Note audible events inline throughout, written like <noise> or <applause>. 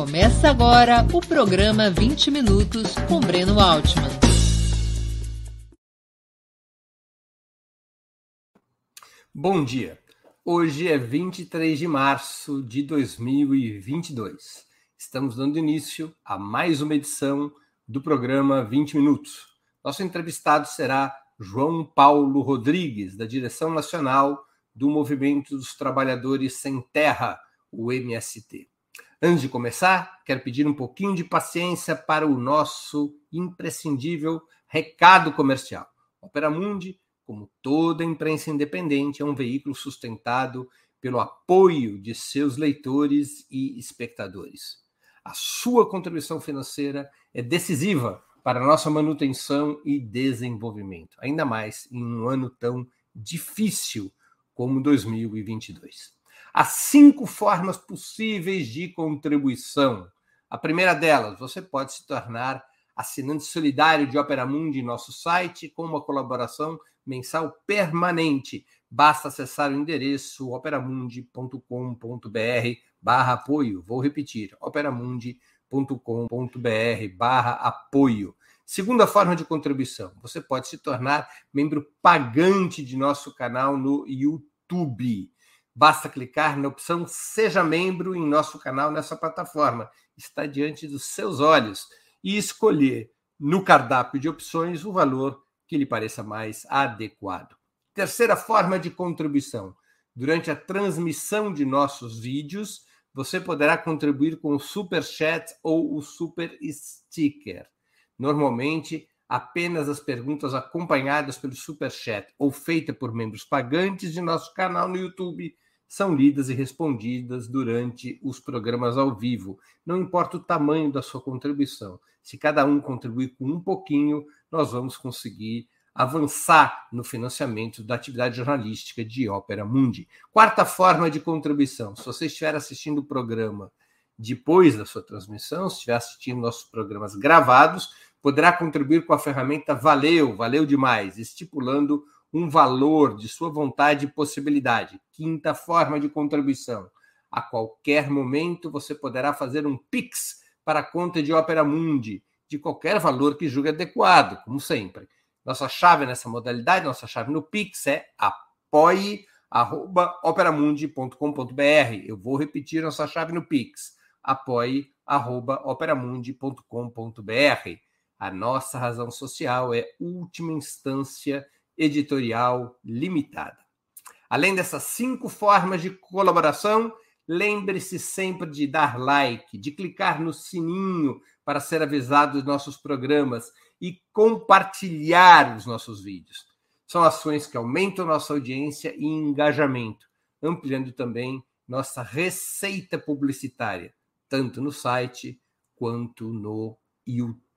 Começa agora o programa 20 Minutos com Breno Altman. Bom dia. Hoje é 23 de março de 2022. Estamos dando início a mais uma edição do programa 20 Minutos. Nosso entrevistado será João Paulo Rodrigues, da direção nacional do Movimento dos Trabalhadores Sem Terra, o MST. Antes de começar, quero pedir um pouquinho de paciência para o nosso imprescindível recado comercial. Opera Mundi, como toda imprensa independente, é um veículo sustentado pelo apoio de seus leitores e espectadores. A sua contribuição financeira é decisiva para a nossa manutenção e desenvolvimento, ainda mais em um ano tão difícil como 2022. Há cinco formas possíveis de contribuição. A primeira delas, você pode se tornar assinante solidário de Opera Mundi em nosso site com uma colaboração mensal permanente. Basta acessar o endereço operamundi.com.br barra apoio. Vou repetir, operamundi.com.br barra apoio. Segunda forma de contribuição, você pode se tornar membro pagante de nosso canal no YouTube. Basta clicar na opção Seja Membro em nosso canal nessa plataforma. Está diante dos seus olhos e escolher no cardápio de opções o valor que lhe pareça mais adequado. Terceira forma de contribuição. Durante a transmissão de nossos vídeos, você poderá contribuir com o Super Chat ou o Super Sticker. Normalmente, apenas as perguntas acompanhadas pelo Super Chat ou feitas por membros pagantes de nosso canal no YouTube são lidas e respondidas durante os programas ao vivo. Não importa o tamanho da sua contribuição. Se cada um contribuir com um pouquinho, nós vamos conseguir avançar no financiamento da atividade jornalística de Ópera Mundi. Quarta forma de contribuição: se você estiver assistindo o programa depois da sua transmissão, se estiver assistindo nossos programas gravados, poderá contribuir com a ferramenta Valeu, valeu demais, estipulando um valor de sua vontade e possibilidade. Quinta forma de contribuição. A qualquer momento você poderá fazer um Pix para a conta de Opera Mundi, de qualquer valor que julgue adequado, como sempre. Nossa chave nessa modalidade, nossa chave no Pix é apoie.operamundi.com.br. Eu vou repetir nossa chave no Pix, apoie.operamundi.com.br. A nossa razão social é última instância editorial limitada. Além dessas cinco formas de colaboração, lembre-se sempre de dar like, de clicar no sininho para ser avisado dos nossos programas e compartilhar os nossos vídeos. São ações que aumentam nossa audiência e engajamento, ampliando também nossa receita publicitária, tanto no site quanto no YouTube.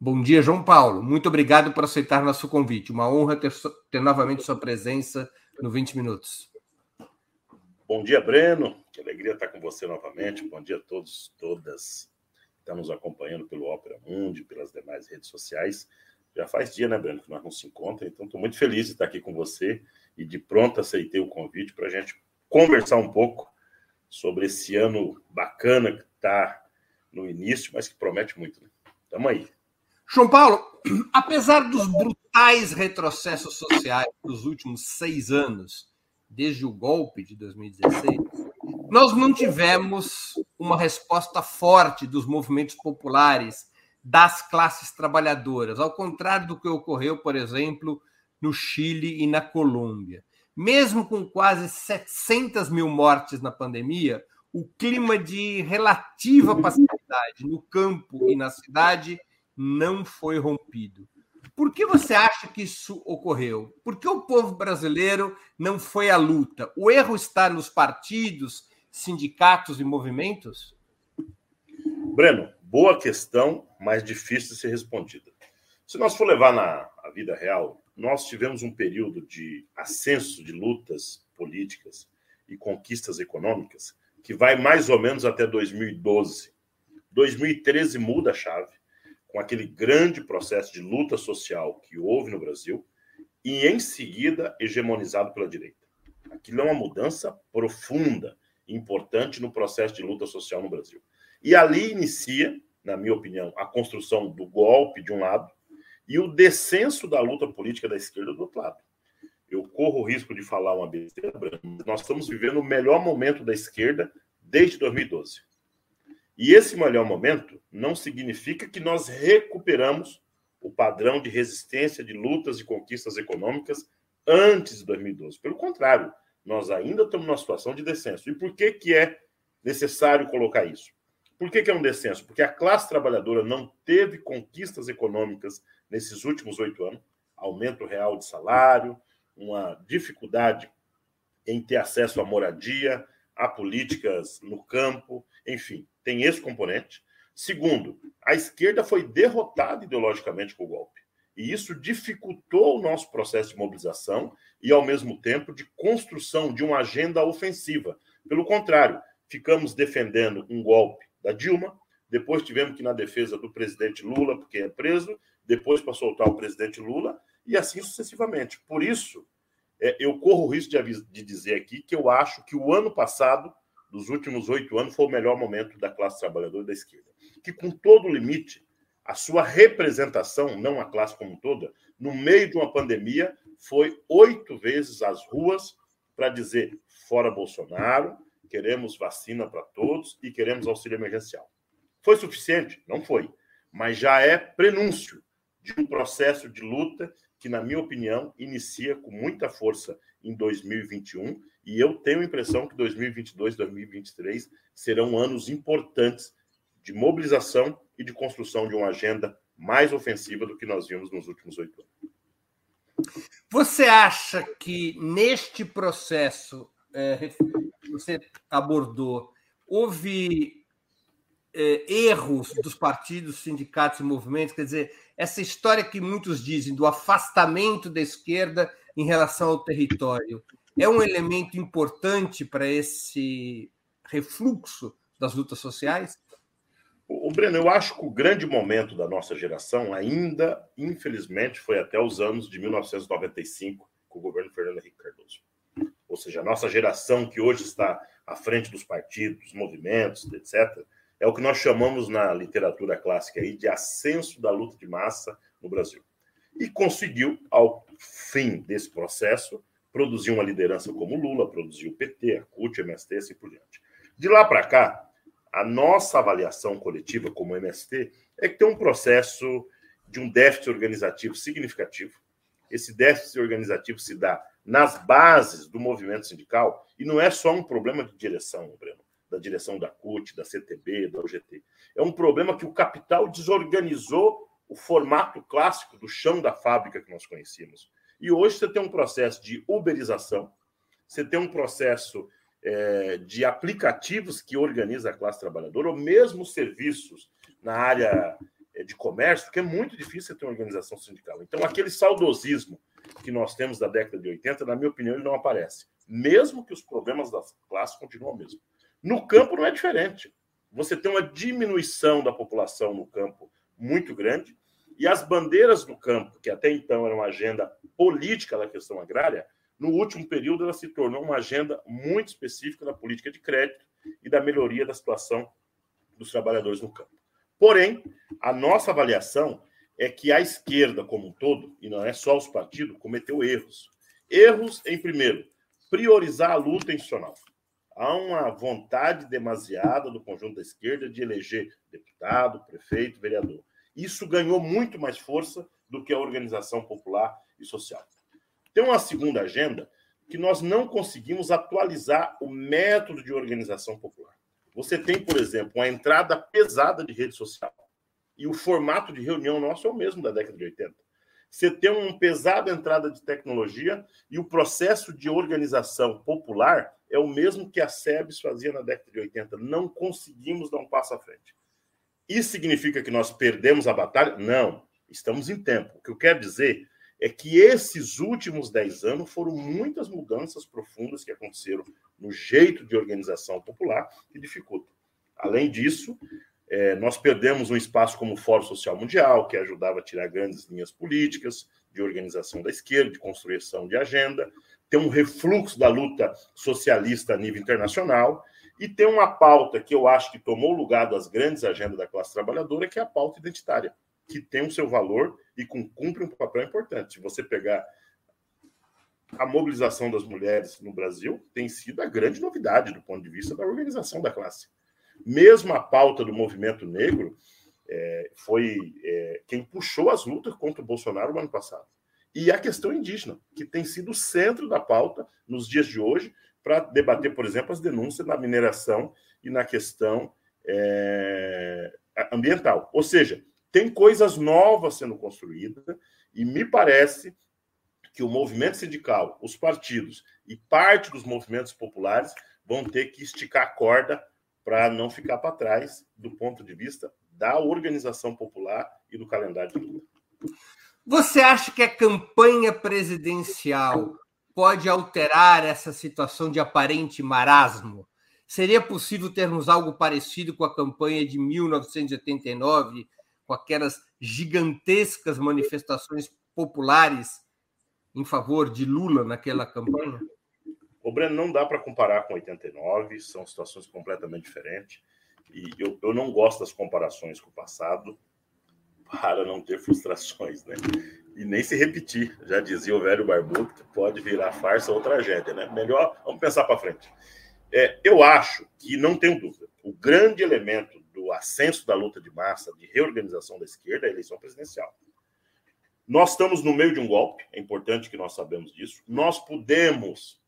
Bom dia, João Paulo. Muito obrigado por aceitar nosso convite. Uma honra ter, ter novamente sua presença no 20 Minutos. Bom dia, Breno. Que alegria estar com você novamente. Bom dia a todos, todas que estão nos acompanhando pelo Opera Mundi, pelas demais redes sociais. Já faz dia, né, Breno, que nós não se encontramos, então estou muito feliz de estar aqui com você e de pronto aceitei o convite para a gente conversar um pouco sobre esse ano bacana que está no início, mas que promete muito. Né? Tamo aí. João Paulo, <clears throat> apesar dos brutais retrocessos sociais dos últimos seis anos, desde o golpe de 2016, nós não tivemos uma resposta forte dos movimentos populares, das classes trabalhadoras, ao contrário do que ocorreu, por exemplo, no Chile e na Colômbia. Mesmo com quase 700 mil mortes na pandemia, o clima de relativa passividade no campo e na cidade não foi rompido. Por que você acha que isso ocorreu? Por que o povo brasileiro não foi à luta? O erro está nos partidos, sindicatos e movimentos? Breno, boa questão, mas difícil de ser respondida. Se nós for levar na vida real, nós tivemos um período de ascenso de lutas políticas e conquistas econômicas que vai mais ou menos até 2012. 2013 muda a chave com aquele grande processo de luta social que houve no Brasil e, em seguida, hegemonizado pela direita. Aquilo é uma mudança profunda importante no processo de luta social no Brasil. E ali inicia, na minha opinião, a construção do golpe de um lado e o descenso da luta política da esquerda do outro lado. Eu corro o risco de falar uma besteira, nós estamos vivendo o melhor momento da esquerda desde 2012. E esse melhor momento não significa que nós recuperamos o padrão de resistência, de lutas e conquistas econômicas antes de 2012. Pelo contrário, nós ainda estamos numa situação de descenso. E por que, que é necessário colocar isso? Por que, que é um descenso? Porque a classe trabalhadora não teve conquistas econômicas nesses últimos oito anos aumento real de salário, uma dificuldade em ter acesso à moradia, a políticas no campo, enfim, tem esse componente. Segundo, a esquerda foi derrotada ideologicamente com o golpe. E isso dificultou o nosso processo de mobilização e, ao mesmo tempo, de construção de uma agenda ofensiva. Pelo contrário, ficamos defendendo um golpe da Dilma, depois tivemos que ir na defesa do presidente Lula, porque é preso, depois para soltar o presidente Lula, e assim sucessivamente. Por isso, é, eu corro o risco de, de dizer aqui que eu acho que o ano passado, dos últimos oito anos, foi o melhor momento da classe trabalhadora da esquerda. Que, com todo limite, a sua representação, não a classe como toda, no meio de uma pandemia, foi oito vezes às ruas para dizer fora Bolsonaro, queremos vacina para todos e queremos auxílio emergencial. Foi suficiente? Não foi. Mas já é prenúncio de um processo de luta que, na minha opinião, inicia com muita força em 2021 e eu tenho a impressão que 2022 2023 serão anos importantes de mobilização e de construção de uma agenda mais ofensiva do que nós vimos nos últimos oito anos. Você acha que neste processo é, que você abordou houve é, erros dos partidos, sindicatos e movimentos? Quer dizer, essa história que muitos dizem do afastamento da esquerda em relação ao território é um elemento importante para esse refluxo das lutas sociais? O Breno, eu acho que o grande momento da nossa geração ainda, infelizmente, foi até os anos de 1995, com o governo Fernando Henrique Cardoso. Ou seja, a nossa geração que hoje está à frente dos partidos, movimentos, etc., é o que nós chamamos na literatura clássica aí de ascenso da luta de massa no Brasil. E conseguiu, ao fim desse processo, produzir uma liderança como Lula, produziu o PT, a CUT, a MST e assim por diante. De lá para cá, a nossa avaliação coletiva como MST é que tem um processo de um déficit organizativo significativo. Esse déficit organizativo se dá nas bases do movimento sindical e não é só um problema de direção, Breno, da direção da CUT, da CTB, da UGT. É um problema que o capital desorganizou o formato clássico do chão da fábrica que nós conhecíamos. E hoje você tem um processo de uberização, você tem um processo é, de aplicativos que organiza a classe trabalhadora, ou mesmo serviços na área é, de comércio, que é muito difícil ter uma organização sindical. Então, aquele saudosismo que nós temos da década de 80, na minha opinião, ele não aparece. Mesmo que os problemas das classes continuem mesmo. No campo não é diferente. Você tem uma diminuição da população no campo muito grande, e as bandeiras do campo, que até então era uma agenda política da questão agrária, no último período, ela se tornou uma agenda muito específica da política de crédito e da melhoria da situação dos trabalhadores no campo. Porém, a nossa avaliação é que a esquerda como um todo, e não é só os partidos, cometeu erros. Erros em, primeiro, priorizar a luta institucional. Há uma vontade demasiada do conjunto da esquerda de eleger deputado, prefeito, vereador. Isso ganhou muito mais força do que a organização popular e social. Tem uma segunda agenda que nós não conseguimos atualizar o método de organização popular. Você tem, por exemplo, uma entrada pesada de rede social. E o formato de reunião nosso é o mesmo da década de 80. Você tem uma pesada entrada de tecnologia e o processo de organização popular é o mesmo que a SEBS fazia na década de 80. Não conseguimos dar um passo à frente. Isso significa que nós perdemos a batalha? Não. Estamos em tempo. O que eu quero dizer é que esses últimos dez anos foram muitas mudanças profundas que aconteceram no jeito de organização popular que dificultam. Além disso, é, nós perdemos um espaço como o Fórum Social Mundial, que ajudava a tirar grandes linhas políticas de organização da esquerda, de construção de agenda, tem um refluxo da luta socialista a nível internacional, E tem uma pauta que eu acho que tomou lugar das grandes agendas da classe trabalhadora, que é a pauta identitária, que tem o seu valor e cumpre um papel importante. Se você pegar a mobilização das mulheres no Brasil, tem sido a grande novidade do ponto de vista da organização da classe. Mesmo a pauta do movimento negro é, foi é, quem puxou as lutas contra o Bolsonaro no ano passado. E a questão indígena, que tem sido o centro da pauta nos dias de hoje, para debater, por exemplo, as denúncias na mineração e na questão é, ambiental. Ou seja, tem coisas novas sendo construídas e me parece que o movimento sindical, os partidos e parte dos movimentos populares vão ter que esticar a corda para não ficar para trás do ponto de vista da organização popular e do calendário de luta. Você acha que a campanha presidencial pode alterar essa situação de aparente marasmo? Seria possível termos algo parecido com a campanha de 1989, com aquelas gigantescas manifestações populares em favor de Lula naquela campanha? O Breno, não dá para comparar com 89, são situações completamente diferentes. E eu, eu não gosto das comparações com o passado <laughs> para não ter frustrações, né? E nem se repetir. Já dizia o velho barbudo que pode virar farsa ou tragédia, né? Melhor, vamos pensar para frente. É, eu acho que não tenho dúvida. O grande elemento do ascenso da luta de massa, de reorganização da esquerda, é a eleição presidencial. Nós estamos no meio de um golpe, é importante que nós sabemos disso. Nós podemos,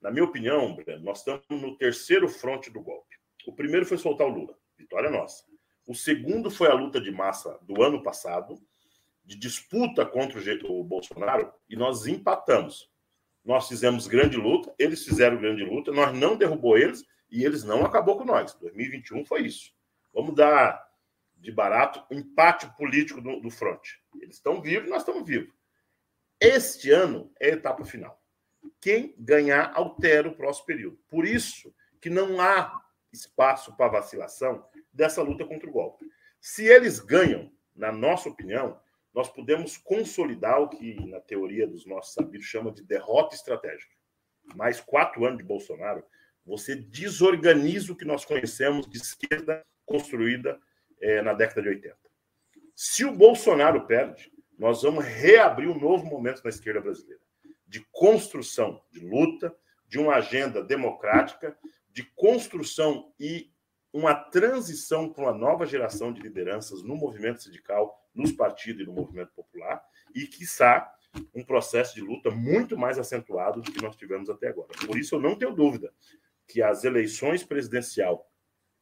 na minha opinião, Breno, nós estamos no terceiro fronte do golpe. O primeiro foi soltar o Lula, vitória nossa. O segundo foi a luta de massa do ano passado, de disputa contra o Bolsonaro, e nós empatamos. Nós fizemos grande luta, eles fizeram grande luta, nós não derrubou eles e eles não acabou com nós. 2021 foi isso. Vamos dar de barato o empate político do, do fronte. Eles estão vivos, nós estamos vivos. Este ano é a etapa final. Quem ganhar altera o próximo período. Por isso que não há espaço para vacilação dessa luta contra o golpe. Se eles ganham, na nossa opinião, nós podemos consolidar o que, na teoria dos nossos sabidos, chama de derrota estratégica. Mais quatro anos de Bolsonaro, você desorganiza o que nós conhecemos de esquerda construída é, na década de 80. Se o Bolsonaro perde, nós vamos reabrir um novo momento na esquerda brasileira de construção, de luta, de uma agenda democrática, de construção e uma transição para uma nova geração de lideranças no movimento sindical, nos partidos e no movimento popular, e, quiçá, um processo de luta muito mais acentuado do que nós tivemos até agora. Por isso, eu não tenho dúvida que as eleições presidencial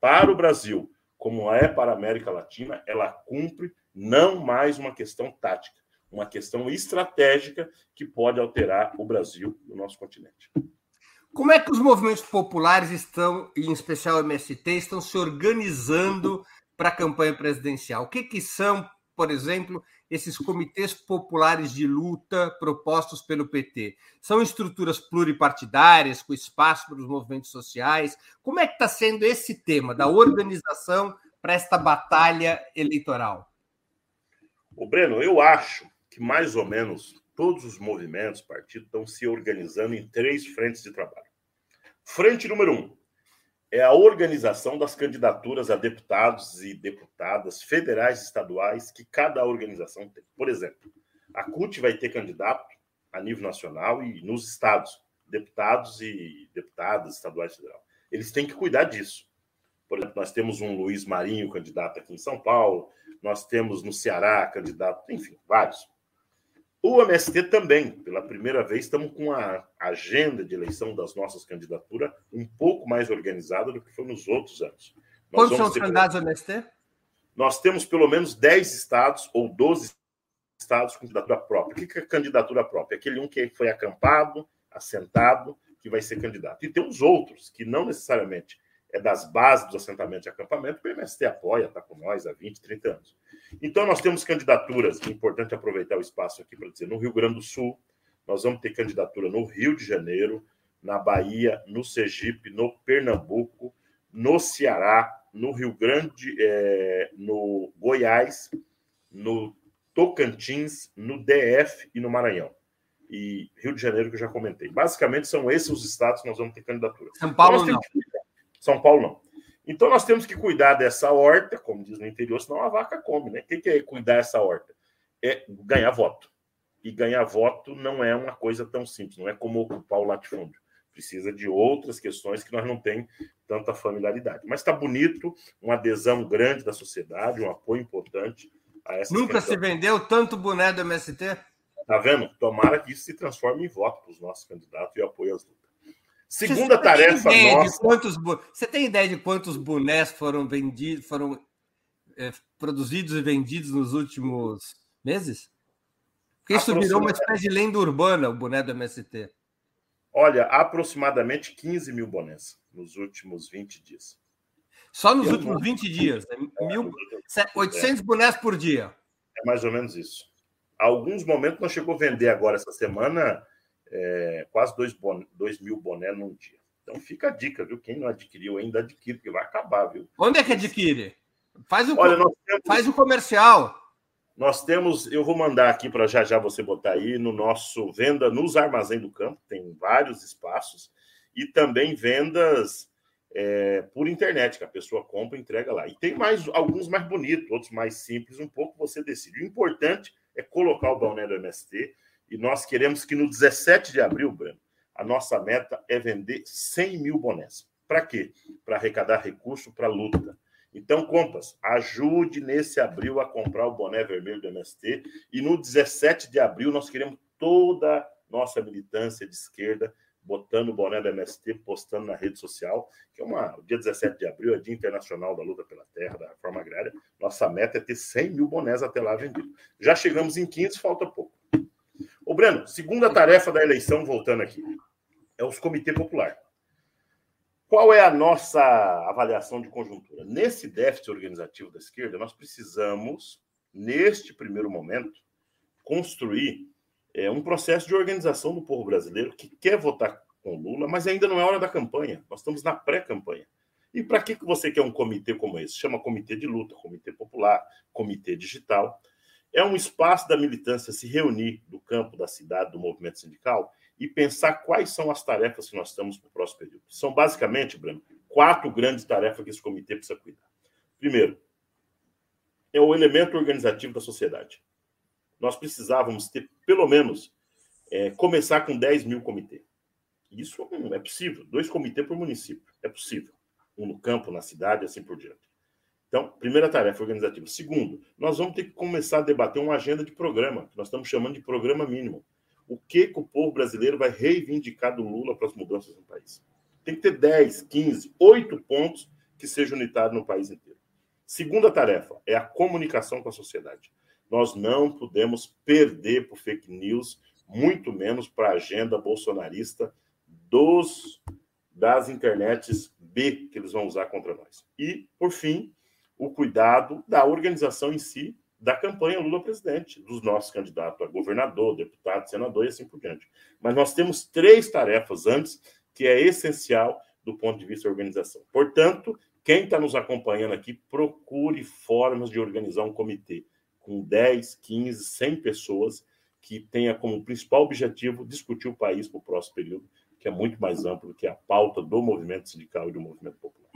para o Brasil, como é para a América Latina, ela cumpre não mais uma questão tática, uma questão estratégica que pode alterar o Brasil e o nosso continente. Como é que os movimentos populares estão, e em especial o MST, estão se organizando para a campanha presidencial? O que, que são, por exemplo, esses comitês populares de luta propostos pelo PT? São estruturas pluripartidárias, com espaço para os movimentos sociais? Como é que está sendo esse tema da organização para esta batalha eleitoral? O Breno, eu acho que mais ou menos todos os movimentos, partidos, estão se organizando em três frentes de trabalho. Frente número um é a organização das candidaturas a deputados e deputadas federais e estaduais que cada organização tem. Por exemplo, a CUT vai ter candidato a nível nacional e nos estados, deputados e deputadas estaduais e federal. Eles têm que cuidar disso. Por exemplo, nós temos um Luiz Marinho candidato aqui em São Paulo, nós temos no Ceará candidato, enfim, vários. O MST também, pela primeira vez, estamos com a agenda de eleição das nossas candidaturas um pouco mais organizada do que foi nos outros anos. Nós Quantos são os candidatos ao MST? Nós temos pelo menos 10 estados ou 12 estados com candidatura própria. O que é candidatura própria? Aquele um que foi acampado, assentado, que vai ser candidato. E tem os outros, que não necessariamente é das bases dos assentamentos e acampamento, que o MST apoia, está com nós há 20, 30 anos. Então, nós temos candidaturas, é importante aproveitar o espaço aqui para dizer, no Rio Grande do Sul, nós vamos ter candidatura no Rio de Janeiro, na Bahia, no Sergipe, no Pernambuco, no Ceará, no Rio Grande, é, no Goiás, no Tocantins, no DF e no Maranhão. E Rio de Janeiro, que eu já comentei. Basicamente, são esses os estados que nós vamos ter candidatura. São Paulo então, não. São Paulo não. Então nós temos que cuidar dessa horta, como diz no interior, senão a vaca come, né? O que é cuidar dessa horta? É ganhar voto. E ganhar voto não é uma coisa tão simples, não é como ocupar o latifúndio. Precisa de outras questões que nós não temos tanta familiaridade. Mas está bonito, uma adesão grande da sociedade, um apoio importante a essa. Nunca se vendeu tanto boné do MST? Tá vendo? Tomara que isso se transforme em voto para os nossos candidatos e apoio às lutas. Segunda você tarefa nossa. Quantos, você tem ideia de quantos bonés foram vendidos, foram é, produzidos e vendidos nos últimos meses? Porque isso virou uma espécie de lenda urbana, o boné do MST. Olha, aproximadamente 15 mil bonés nos últimos 20 dias. Só nos Eu últimos não... 20 dias? Né? É, mil... 800 é. bonés por dia. É mais ou menos isso. Alguns momentos nós chegou a vender agora essa semana é, quase 2 bon... mil bonés num dia. Então fica a dica, viu? Quem não adquiriu ainda adquire, porque vai acabar, viu? Onde é que adquire? Faz o, Olha, temos... Faz o comercial. Nós temos, eu vou mandar aqui para já já você botar aí no nosso venda nos armazém do campo, tem vários espaços, e também vendas é, por internet, que a pessoa compra e entrega lá. E tem mais alguns mais bonitos, outros mais simples, um pouco você decide. O importante é colocar o boné do MST, e nós queremos que no 17 de abril, Breno, a nossa meta é vender 100 mil bonés. Para quê? Para arrecadar recurso para luta. Então, Compas, ajude nesse abril a comprar o boné vermelho do MST. E no 17 de abril, nós queremos toda nossa militância de esquerda botando o boné do MST, postando na rede social, que é uma. O dia 17 de abril é Dia Internacional da Luta pela Terra, da Reforma Agrária. Nossa meta é ter 100 mil bonés até lá vendidos. Já chegamos em 15, falta pouco. O Breno, segunda tarefa da eleição, voltando aqui, é os Comitê Popular. Qual é a nossa avaliação de conjuntura? Nesse déficit organizativo da esquerda, nós precisamos, neste primeiro momento, construir é, um processo de organização do povo brasileiro que quer votar com Lula, mas ainda não é hora da campanha. Nós estamos na pré-campanha. E para que, que você quer um comitê como esse? Chama Comitê de Luta, Comitê Popular, Comitê Digital. É um espaço da militância se reunir do campo, da cidade, do movimento sindical e pensar quais são as tarefas que nós estamos para o próximo período. São basicamente, Bruno, quatro grandes tarefas que esse comitê precisa cuidar. Primeiro, é o elemento organizativo da sociedade. Nós precisávamos ter, pelo menos, é, começar com 10 mil comitês. Isso é possível. Dois comitês por município. É possível. Um no campo, na cidade, assim por diante. Então, primeira tarefa organizativa. Segundo, nós vamos ter que começar a debater uma agenda de programa, que nós estamos chamando de programa mínimo o que, que o povo brasileiro vai reivindicar do Lula para as mudanças no país. Tem que ter 10, 15, 8 pontos que sejam unitários no país inteiro. Segunda tarefa é a comunicação com a sociedade. Nós não podemos perder por fake news, muito menos para a agenda bolsonarista dos das internets B que eles vão usar contra nós. E, por fim, o cuidado da organização em si da campanha Lula presidente, dos nossos candidatos a governador, deputado, senador e assim por diante. Mas nós temos três tarefas antes que é essencial do ponto de vista da organização. Portanto, quem está nos acompanhando aqui, procure formas de organizar um comitê com 10, 15, 100 pessoas que tenha como principal objetivo discutir o país para o próximo período, que é muito mais amplo do que a pauta do movimento sindical e do movimento popular.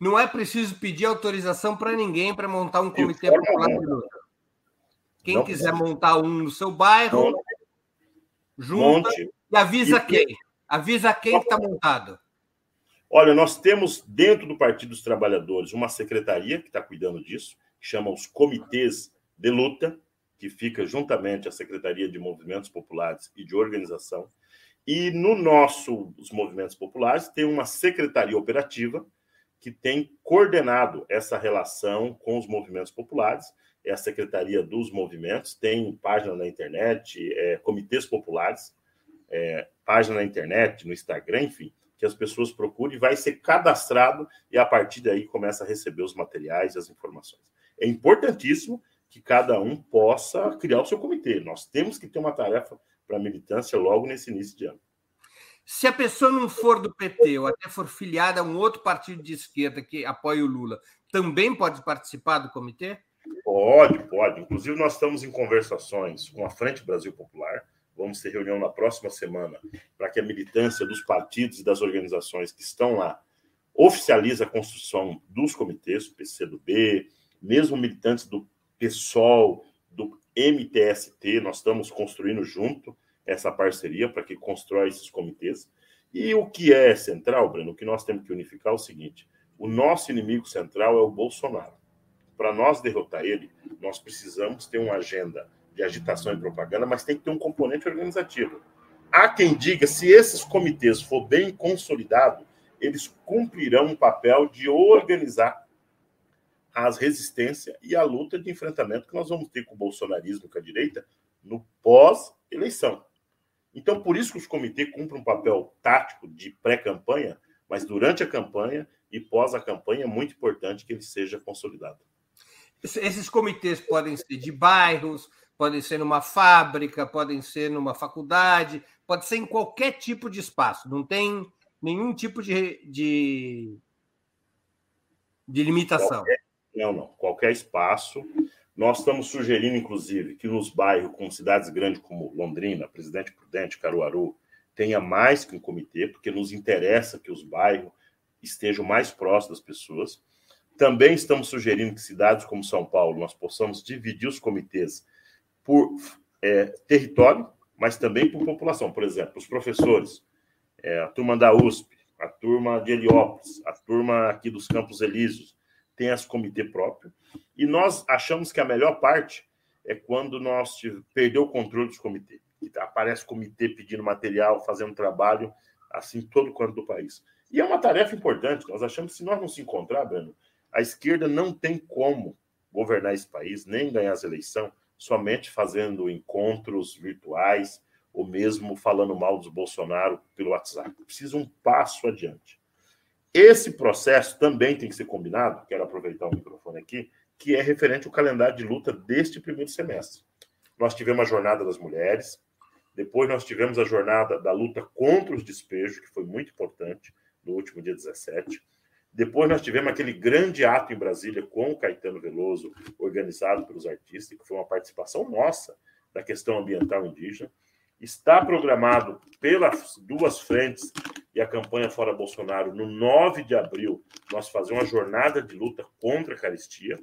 Não é preciso pedir autorização para ninguém para montar um comitê popular de luta. Quem não quiser precisa. montar um no seu bairro, Monte. junta Monte. e avisa e... quem. Avisa quem está montado. Olha, nós temos dentro do Partido dos Trabalhadores uma secretaria que está cuidando disso, que chama os Comitês de Luta, que fica juntamente à Secretaria de Movimentos Populares e de Organização. E no nosso os movimentos populares tem uma secretaria operativa que tem coordenado essa relação com os movimentos populares, é a Secretaria dos Movimentos, tem página na internet, é, comitês populares, é, página na internet, no Instagram, enfim, que as pessoas procurem, vai ser cadastrado e a partir daí começa a receber os materiais e as informações. É importantíssimo que cada um possa criar o seu comitê. Nós temos que ter uma tarefa para a militância logo nesse início de ano. Se a pessoa não for do PT ou até for filiada a um outro partido de esquerda que apoia o Lula, também pode participar do comitê? Pode, pode. Inclusive, nós estamos em conversações com a Frente Brasil Popular. Vamos ter reunião na próxima semana para que a militância dos partidos e das organizações que estão lá oficializa a construção dos comitês, PCdoB, mesmo militantes do PSOL, do MTST, nós estamos construindo junto essa parceria para que constrói esses comitês. E o que é central, Breno, o que nós temos que unificar é o seguinte: o nosso inimigo central é o Bolsonaro. Para nós derrotar ele, nós precisamos ter uma agenda de agitação e propaganda, mas tem que ter um componente organizativo. Há quem diga, se esses comitês for bem consolidado, eles cumprirão um papel de organizar as resistências e a luta de enfrentamento que nós vamos ter com o bolsonarismo, com a direita, no pós-eleição. Então, por isso que os comitês cumprem um papel tático de pré-campanha, mas durante a campanha e pós a campanha é muito importante que ele seja consolidado. Esses comitês podem ser de bairros, podem ser numa fábrica, podem ser numa faculdade, pode ser em qualquer tipo de espaço, não tem nenhum tipo de, de, de limitação. Qualquer, não, não. Qualquer espaço. Nós estamos sugerindo, inclusive, que nos bairros com cidades grandes como Londrina, Presidente Prudente, Caruaru, tenha mais que um comitê, porque nos interessa que os bairros estejam mais próximos das pessoas. Também estamos sugerindo que cidades como São Paulo nós possamos dividir os comitês por é, território, mas também por população. Por exemplo, os professores, é, a turma da USP, a turma de Heliópolis, a turma aqui dos Campos Elíseos, tem esse comitê próprio. E nós achamos que a melhor parte é quando nós perdeu o controle dos comitês. Aparece comitê pedindo material, fazendo trabalho, assim, todo quanto do país. E é uma tarefa importante. Nós achamos que se nós não se encontrar, Breno, a esquerda não tem como governar esse país, nem ganhar as eleições, somente fazendo encontros virtuais ou mesmo falando mal dos Bolsonaro pelo WhatsApp. Precisa um passo adiante. Esse processo também tem que ser combinado, quero aproveitar o microfone aqui, que é referente ao calendário de luta deste primeiro semestre. Nós tivemos a Jornada das Mulheres, depois nós tivemos a jornada da luta contra os despejos, que foi muito importante, no último dia 17. Depois nós tivemos aquele grande ato em Brasília com o Caetano Veloso, organizado pelos artistas, que foi uma participação nossa da questão ambiental indígena. Está programado pelas duas frentes e a campanha Fora Bolsonaro, no 9 de abril, nós fazer uma jornada de luta contra a caristia.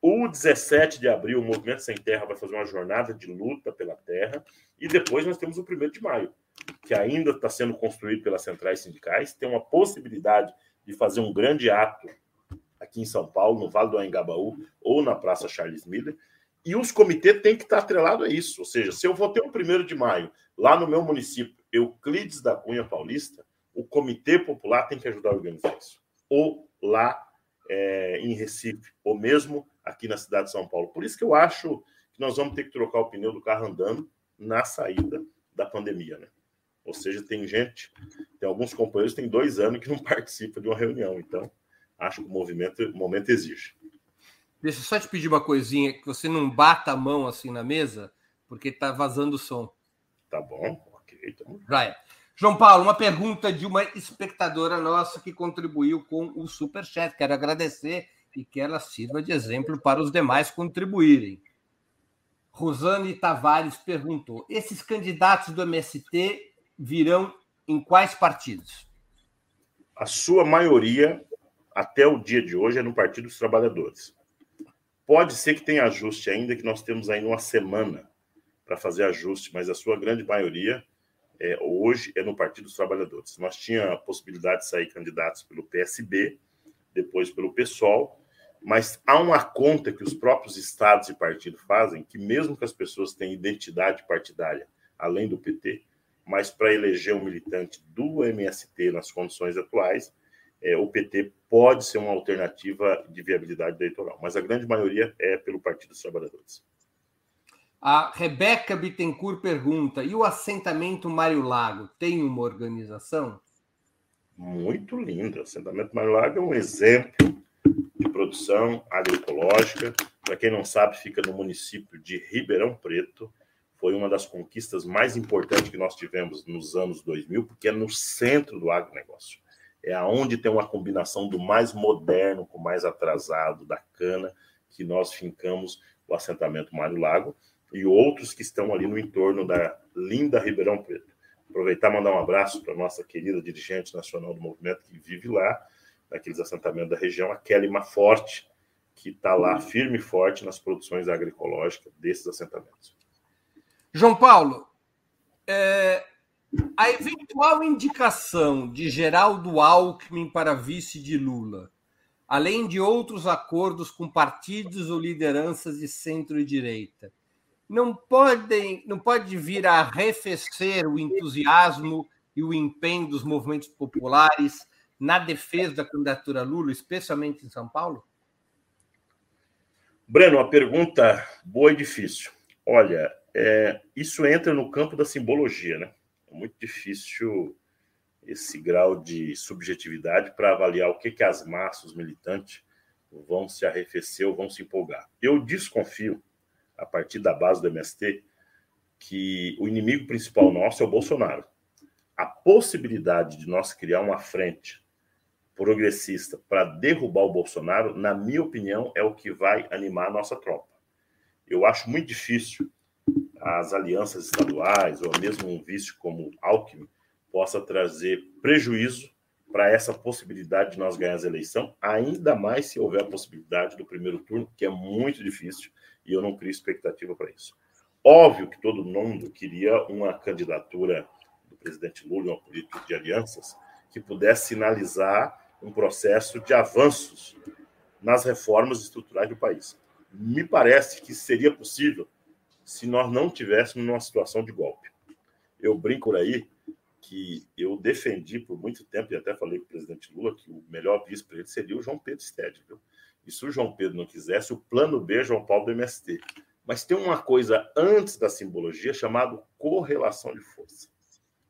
O 17 de abril, o Movimento Sem Terra vai fazer uma jornada de luta pela terra. E depois nós temos o 1 de maio, que ainda está sendo construído pelas centrais sindicais. Tem uma possibilidade de fazer um grande ato aqui em São Paulo, no Vale do Anhangabaú ou na Praça Charles Miller. E os comitês têm que estar atrelados a isso. Ou seja, se eu vou ter um primeiro de maio lá no meu município, Euclides da Cunha Paulista, o Comitê Popular tem que ajudar a organizar isso. Ou lá é, em Recife, ou mesmo aqui na cidade de São Paulo. Por isso que eu acho que nós vamos ter que trocar o pneu do carro andando na saída da pandemia, né? Ou seja, tem gente, tem alguns companheiros que tem dois anos que não <laughs> participam de uma reunião. Então, acho que o movimento, o momento exige. Deixa eu só te pedir uma coisinha, que você não bata a mão assim na mesa, porque está vazando o som. Tá bom, ok. Então... Vai. João Paulo, uma pergunta de uma espectadora nossa que contribuiu com o Superchat. Quero agradecer e que ela sirva de exemplo para os demais contribuírem. Rosane Tavares perguntou: esses candidatos do MST virão em quais partidos? A sua maioria, até o dia de hoje, é no Partido dos Trabalhadores. Pode ser que tenha ajuste ainda, que nós temos ainda uma semana para fazer ajuste, mas a sua grande maioria é, hoje é no Partido dos Trabalhadores. Nós tínhamos a possibilidade de sair candidatos pelo PSB, depois pelo PSOL, mas há uma conta que os próprios estados e partidos fazem, que mesmo que as pessoas tenham identidade partidária, além do PT, mas para eleger um militante do MST nas condições atuais, é, o PT pode ser uma alternativa de viabilidade eleitoral, mas a grande maioria é pelo Partido dos Trabalhadores. A Rebeca Bittencourt pergunta: e o assentamento Mário Lago tem uma organização? Muito lindo. O assentamento Mário Lago é um exemplo de produção agroecológica. Para quem não sabe, fica no município de Ribeirão Preto. Foi uma das conquistas mais importantes que nós tivemos nos anos 2000, porque é no centro do agronegócio é aonde tem uma combinação do mais moderno com o mais atrasado da cana, que nós fincamos o assentamento Mário Lago e outros que estão ali no entorno da linda Ribeirão Preto. Aproveitar e mandar um abraço para nossa querida dirigente nacional do movimento que vive lá, daqueles assentamentos da região, a Kelly Forte, que está lá firme e forte nas produções agroecológicas desses assentamentos. João Paulo, é, a eventual indicação de Geraldo Alckmin para vice de Lula, além de outros acordos com partidos ou lideranças de centro e direita, não podem, não pode vir a arrefecer o entusiasmo e o empenho dos movimentos populares na defesa da candidatura Lula, especialmente em São Paulo? Breno, uma pergunta boa e difícil. Olha, é, isso entra no campo da simbologia, né? É muito difícil esse grau de subjetividade para avaliar o que, que as massas militantes vão se arrefecer ou vão se empolgar. Eu desconfio, a partir da base do MST, que o inimigo principal nosso é o Bolsonaro. A possibilidade de nós criar uma frente progressista para derrubar o Bolsonaro, na minha opinião, é o que vai animar a nossa tropa. Eu acho muito difícil as alianças estaduais, ou mesmo um vice como Alckmin, possa trazer prejuízo para essa possibilidade de nós ganhar a eleição, ainda mais se houver a possibilidade do primeiro turno, que é muito difícil, e eu não crio expectativa para isso. Óbvio que todo mundo queria uma candidatura do presidente Lula, uma política de alianças, que pudesse sinalizar um processo de avanços nas reformas estruturais do país. Me parece que seria possível se nós não tivéssemos uma situação de golpe. Eu brinco por aí que eu defendi por muito tempo, e até falei com o presidente Lula, que o melhor vice para ele seria o João Pedro Stede. Viu? E se o João Pedro não quisesse, o plano B é João Paulo do MST. Mas tem uma coisa antes da simbologia chamada correlação de força.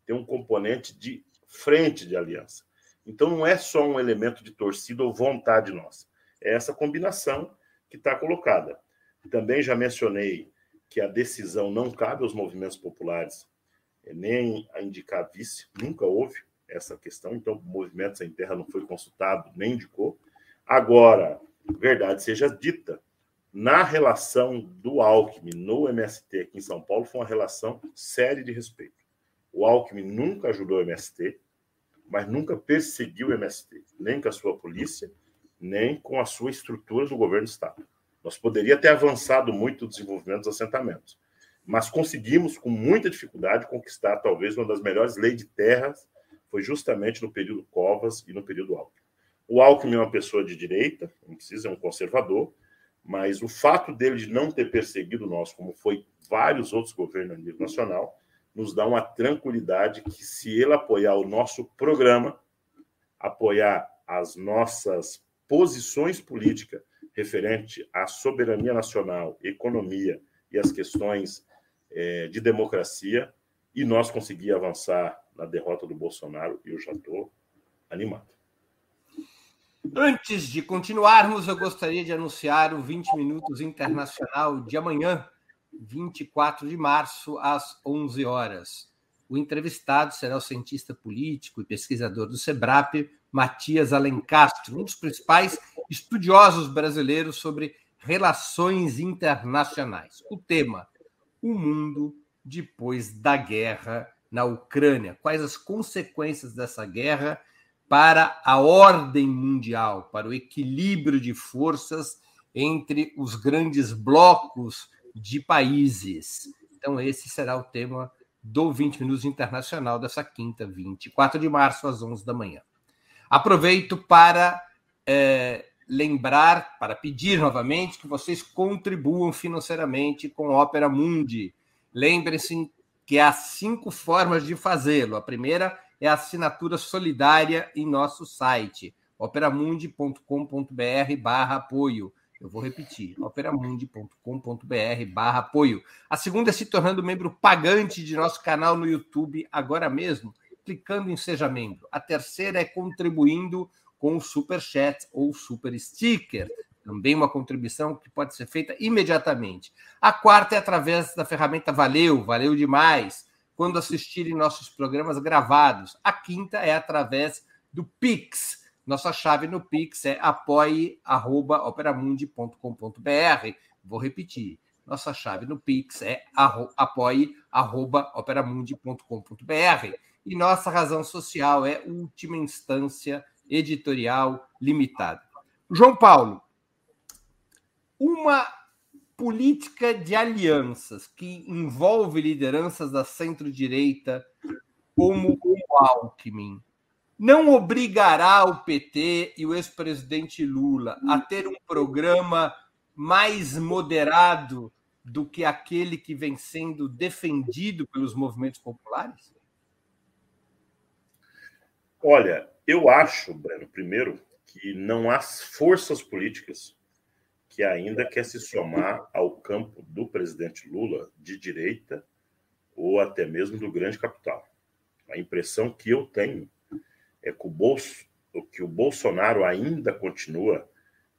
Tem um componente de frente de aliança. Então não é só um elemento de torcida ou vontade nossa. É essa combinação que está colocada. Também já mencionei que a decisão não cabe aos movimentos populares, é, nem a indicar vice, nunca houve essa questão, então o movimento sem terra não foi consultado, nem indicou. Agora, verdade seja dita, na relação do Alckmin no MST aqui em São Paulo, foi uma relação séria de respeito. O Alckmin nunca ajudou o MST, mas nunca perseguiu o MST, nem com a sua polícia, nem com a sua estrutura do governo do Estado. Nós poderíamos ter avançado muito o desenvolvimento dos assentamentos, mas conseguimos, com muita dificuldade, conquistar talvez uma das melhores leis de terras, foi justamente no período Covas e no período Alckmin. O Alckmin é uma pessoa de direita, não precisa, é um conservador, mas o fato dele de não ter perseguido nós, como foi vários outros governos a nível nacional, nos dá uma tranquilidade que se ele apoiar o nosso programa, apoiar as nossas posições políticas referente à soberania nacional, economia e as questões é, de democracia, e nós conseguir avançar na derrota do Bolsonaro, eu já estou animado. Antes de continuarmos, eu gostaria de anunciar o 20 Minutos Internacional de amanhã, 24 de março, às 11 horas. O entrevistado será o cientista político e pesquisador do SEBRAP, Matias Alencastro, um dos principais estudiosos brasileiros sobre relações internacionais. O tema: o mundo depois da guerra na Ucrânia. Quais as consequências dessa guerra para a ordem mundial, para o equilíbrio de forças entre os grandes blocos de países. Então, esse será o tema do 20 Minutos Internacional dessa quinta, 24 de março, às 11 da manhã. Aproveito para é, lembrar, para pedir novamente que vocês contribuam financeiramente com Opera Mundi. Lembrem-se que há cinco formas de fazê-lo. A primeira é a assinatura solidária em nosso site, operamundi.com.br barra apoio. Eu vou repetir, operamundi.com.br barra apoio. A segunda é se tornando membro pagante de nosso canal no YouTube agora mesmo, clicando em Seja Membro. A terceira é contribuindo com o Super Chat ou Super Sticker. Também uma contribuição que pode ser feita imediatamente. A quarta é através da ferramenta Valeu, valeu demais, quando assistirem nossos programas gravados. A quinta é através do Pix nossa chave no Pix é apoie.operamundi.com.br. Vou repetir. Nossa chave no Pix é apoie.operamundi.com.br. E nossa razão social é última instância Editorial Limitada. João Paulo, uma política de alianças que envolve lideranças da centro-direita, como o Alckmin, não obrigará o PT e o ex-presidente Lula a ter um programa mais moderado do que aquele que vem sendo defendido pelos movimentos populares? Olha, eu acho, Breno, primeiro, que não há forças políticas que ainda quer se somar ao campo do presidente Lula de direita ou até mesmo do grande capital. A impressão que eu tenho é que o, Bolso, que o Bolsonaro ainda continua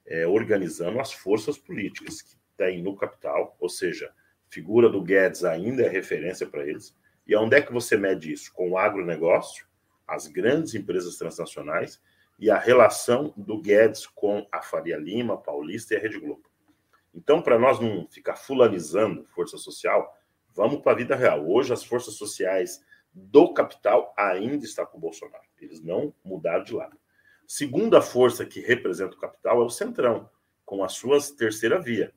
é, organizando as forças políticas que tem no capital, ou seja, figura do Guedes ainda é referência para eles. E onde é que você mede isso? Com o agronegócio, as grandes empresas transnacionais e a relação do Guedes com a Faria Lima, Paulista e a Rede Globo. Então, para nós não ficar fulanizando força social, vamos para a vida real. Hoje, as forças sociais do capital ainda estão com o Bolsonaro. Eles não mudaram de lado. Segunda força que representa o capital é o Centrão, com as suas terceira via.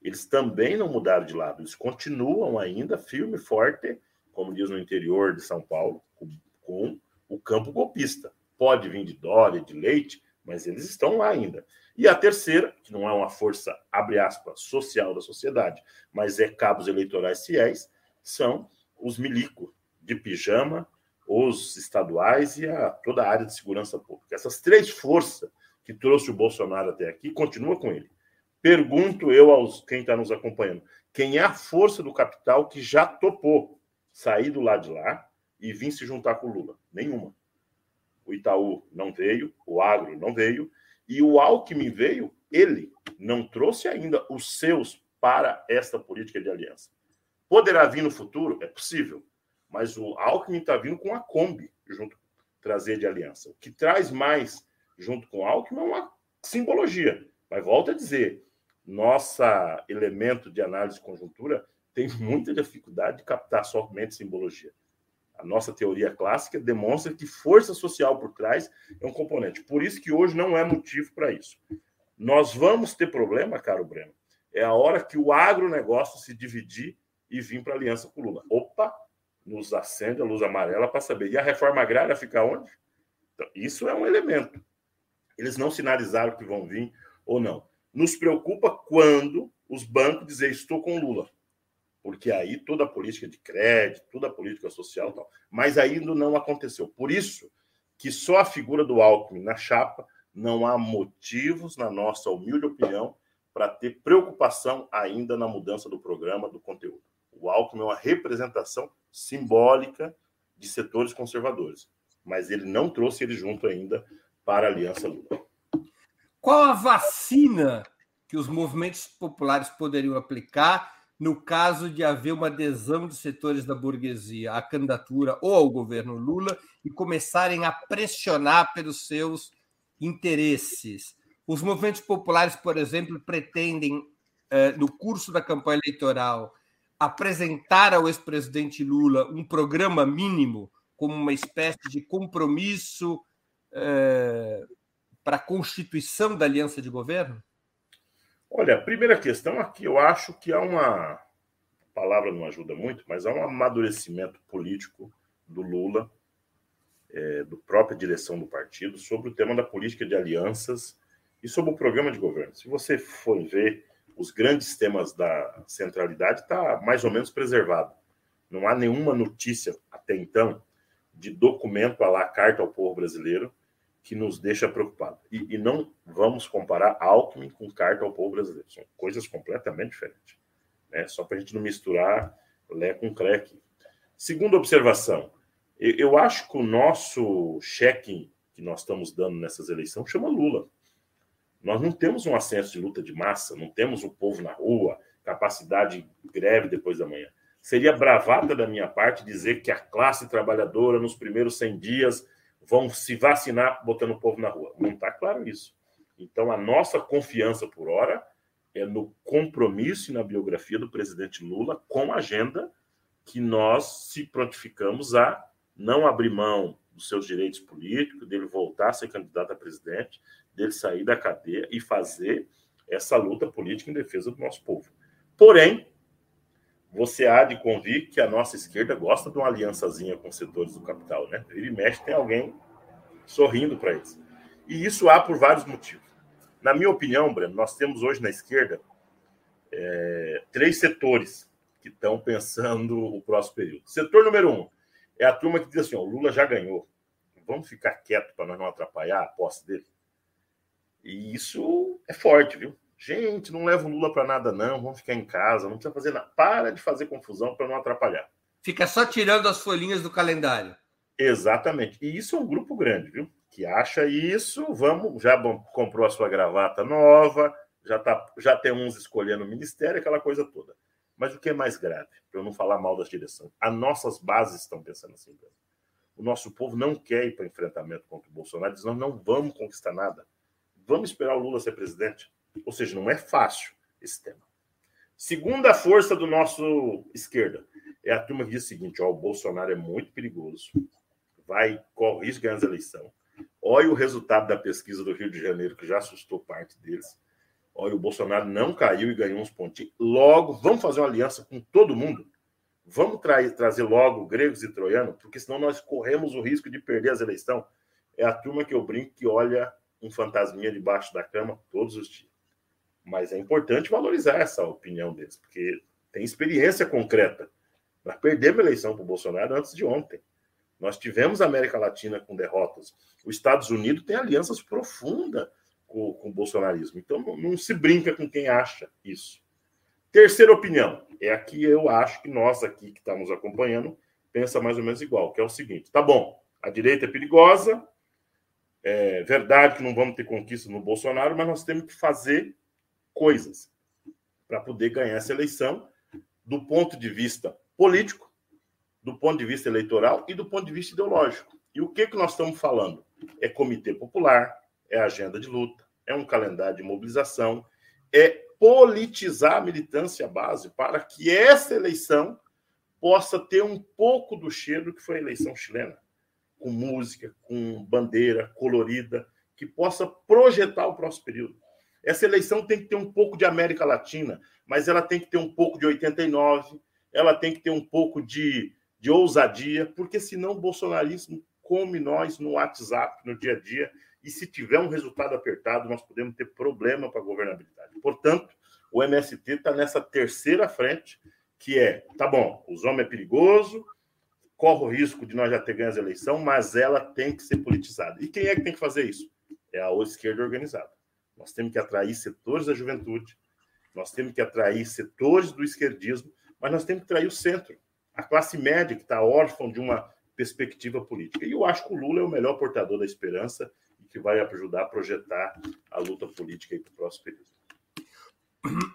Eles também não mudaram de lado, eles continuam ainda firme e forte, como diz no interior de São Paulo, com, o campo golpista pode vir de Dória, de Leite, mas eles estão lá ainda. E a terceira, que não é uma força, abre aspas, social da sociedade, mas é cabos eleitorais fiéis, são os milico de pijama, os estaduais e a, toda a área de segurança pública. Essas três forças que trouxe o Bolsonaro até aqui, continua com ele. Pergunto eu aos quem está nos acompanhando, quem é a força do capital que já topou sair do lado de lá e vir se juntar com o Lula? Nenhuma o Itaú não veio, o Agro não veio, e o Alckmin veio, ele não trouxe ainda os seus para esta política de aliança. Poderá vir no futuro? É possível, mas o Alckmin está vindo com a Kombi junto trazer de aliança. O que traz mais junto com o Alckmin é uma simbologia. Mas volto a dizer, nossa elemento de análise conjuntura tem muita dificuldade de captar somente simbologia a nossa teoria clássica demonstra que força social por trás é um componente. Por isso que hoje não é motivo para isso. Nós vamos ter problema, caro Breno, é a hora que o agronegócio se dividir e vir para a aliança com Lula. Opa, nos acende a luz amarela para saber. E a reforma agrária fica onde? Então, isso é um elemento. Eles não sinalizaram que vão vir ou não. Nos preocupa quando os bancos dizem estou com Lula porque aí toda a política de crédito, toda a política social, tal. mas ainda não aconteceu. Por isso que só a figura do Alckmin na chapa não há motivos, na nossa humilde opinião, para ter preocupação ainda na mudança do programa, do conteúdo. O Alckmin é uma representação simbólica de setores conservadores, mas ele não trouxe ele junto ainda para a Aliança Lula. Qual a vacina que os movimentos populares poderiam aplicar no caso de haver uma adesão de setores da burguesia à candidatura ou ao governo Lula e começarem a pressionar pelos seus interesses. Os movimentos populares, por exemplo, pretendem, eh, no curso da campanha eleitoral, apresentar ao ex-presidente Lula um programa mínimo, como uma espécie de compromisso eh, para a constituição da aliança de governo? Olha, a primeira questão aqui, eu acho que há uma. A palavra não ajuda muito, mas há um amadurecimento político do Lula, é, do própria direção do partido, sobre o tema da política de alianças e sobre o programa de governo. Se você for ver os grandes temas da centralidade, está mais ou menos preservado. Não há nenhuma notícia até então de documento a lá carta ao povo brasileiro que nos deixa preocupado. E, e, não vamos comparar Alckmin com carta ao povo brasileiro. São coisas completamente diferentes. Né? Só para a gente não misturar Lé com creque. Segunda observação, eu, eu acho que o nosso check que nós estamos dando nessas eleições chama Lula. Nós não temos um ascenso de luta de massa, não temos o povo na rua, capacidade de greve depois da manhã. Seria bravata da minha parte dizer que a classe trabalhadora, nos primeiros 100 dias, vão se vacinar botando o povo na rua. Não está claro isso. Então, a nossa confiança por hora é no compromisso e na biografia do presidente Lula com a agenda que nós se prontificamos a não abrir mão dos seus direitos políticos, dele voltar a ser candidato a presidente, dele sair da cadeia e fazer essa luta política em defesa do nosso povo. Porém, você há de convir que a nossa esquerda gosta de uma aliançazinha com setores do capital, né? Ele mexe, tem alguém sorrindo para eles. E isso há por vários motivos. Na minha opinião, Breno, nós temos hoje na esquerda é, três setores que estão pensando o próximo período. Setor número um é a turma que diz assim: o Lula já ganhou, vamos ficar quieto para nós não atrapalhar a posse dele. E isso é forte, viu? Gente, não leva o Lula para nada, não. Vamos ficar em casa, não precisa fazer nada. Para de fazer confusão para não atrapalhar. Fica só tirando as folhinhas do calendário. Exatamente. E isso é um grupo grande, viu? Que acha isso, vamos, já comprou a sua gravata nova, já, tá, já tem uns escolhendo o ministério, aquela coisa toda. Mas o que é mais grave, para eu não falar mal das direções, as nossas bases estão pensando assim. O nosso povo não quer ir para enfrentamento contra o Bolsonaro, diz: nós não vamos conquistar nada. Vamos esperar o Lula ser presidente. Ou seja, não é fácil esse tema. Segunda força do nosso esquerda é a turma que diz o seguinte: ó, o Bolsonaro é muito perigoso, vai corre risco de ganhar as eleições. Olha o resultado da pesquisa do Rio de Janeiro, que já assustou parte deles. Olha, o Bolsonaro não caiu e ganhou uns pontinhos. Logo, vamos fazer uma aliança com todo mundo. Vamos tra trazer logo gregos e troianos, porque senão nós corremos o risco de perder as eleições. É a turma que eu brinco que olha um fantasminha debaixo da cama todos os dias. Mas é importante valorizar essa opinião deles, porque tem experiência concreta. Nós perdemos a eleição para o Bolsonaro antes de ontem. Nós tivemos a América Latina com derrotas. Os Estados Unidos tem alianças profundas com, com o bolsonarismo. Então, não, não se brinca com quem acha isso. Terceira opinião, é a que eu acho que nós aqui que estamos acompanhando pensa mais ou menos igual, que é o seguinte: tá bom, a direita é perigosa, é verdade que não vamos ter conquista no Bolsonaro, mas nós temos que fazer coisas para poder ganhar essa eleição do ponto de vista político, do ponto de vista eleitoral e do ponto de vista ideológico. E o que, que nós estamos falando? É comitê popular, é agenda de luta, é um calendário de mobilização, é politizar a militância base para que essa eleição possa ter um pouco do cheiro que foi a eleição chilena, com música, com bandeira colorida, que possa projetar o próximo período. Essa eleição tem que ter um pouco de América Latina, mas ela tem que ter um pouco de 89, ela tem que ter um pouco de, de ousadia, porque senão o bolsonarismo come nós no WhatsApp, no dia a dia, e se tiver um resultado apertado, nós podemos ter problema para a governabilidade. Portanto, o MST está nessa terceira frente, que é, tá bom, os homens é perigoso, corre o risco de nós já ter ganho as eleições, mas ela tem que ser politizada. E quem é que tem que fazer isso? É a esquerda organizada. Nós temos que atrair setores da juventude, nós temos que atrair setores do esquerdismo, mas nós temos que atrair o centro, a classe média que está órfã de uma perspectiva política. E eu acho que o Lula é o melhor portador da esperança e que vai ajudar a projetar a luta política para o próximo período.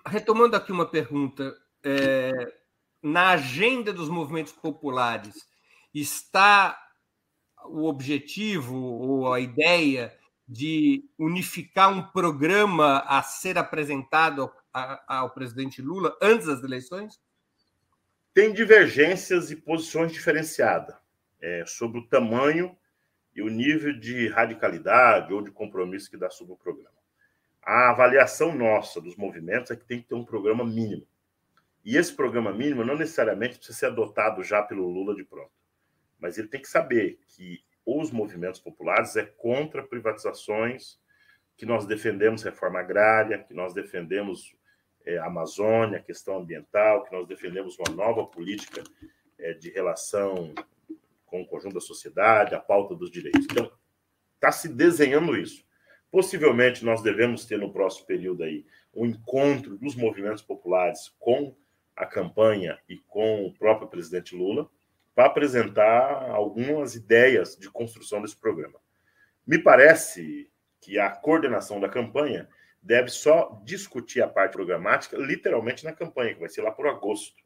Retomando aqui uma pergunta, é, na agenda dos movimentos populares está o objetivo ou a ideia de unificar um programa a ser apresentado ao, presidente Lula antes das eleições? Tem divergências e posições diferenciadas é, sobre o tamanho e o nível de radicalidade ou de compromisso que dá sobre o programa. A avaliação nossa dos movimentos é que tem que ter um programa mínimo. E esse programa mínimo não necessariamente precisa ser adotado já pelo Lula de pronto. Mas ele tem que saber que os movimentos populares é contra privatizações, que nós defendemos reforma agrária, que nós defendemos é, Amazônia, questão ambiental, que nós defendemos uma nova política é, de relação com o conjunto da sociedade, a pauta dos direitos. Então, está se desenhando isso. Possivelmente nós devemos ter no próximo período aí um encontro dos movimentos populares com a campanha e com o próprio presidente Lula para apresentar algumas ideias de construção desse programa. Me parece que a coordenação da campanha deve só discutir a parte programática literalmente na campanha, que vai ser lá por agosto,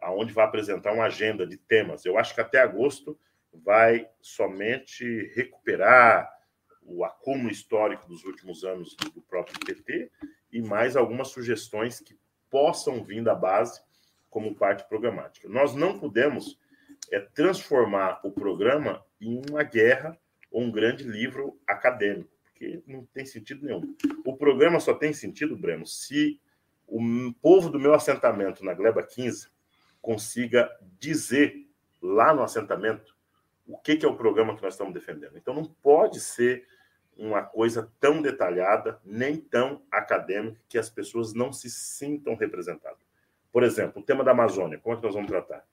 aonde vai apresentar uma agenda de temas. Eu acho que até agosto vai somente recuperar o acúmulo histórico dos últimos anos do próprio PT e mais algumas sugestões que possam vir da base como parte programática. Nós não podemos é transformar o programa em uma guerra ou um grande livro acadêmico, porque não tem sentido nenhum. O programa só tem sentido, Breno, se o povo do meu assentamento na Gleba 15 consiga dizer lá no assentamento o que, que é o programa que nós estamos defendendo. Então, não pode ser uma coisa tão detalhada, nem tão acadêmica, que as pessoas não se sintam representadas. Por exemplo, o tema da Amazônia, como é que nós vamos tratar?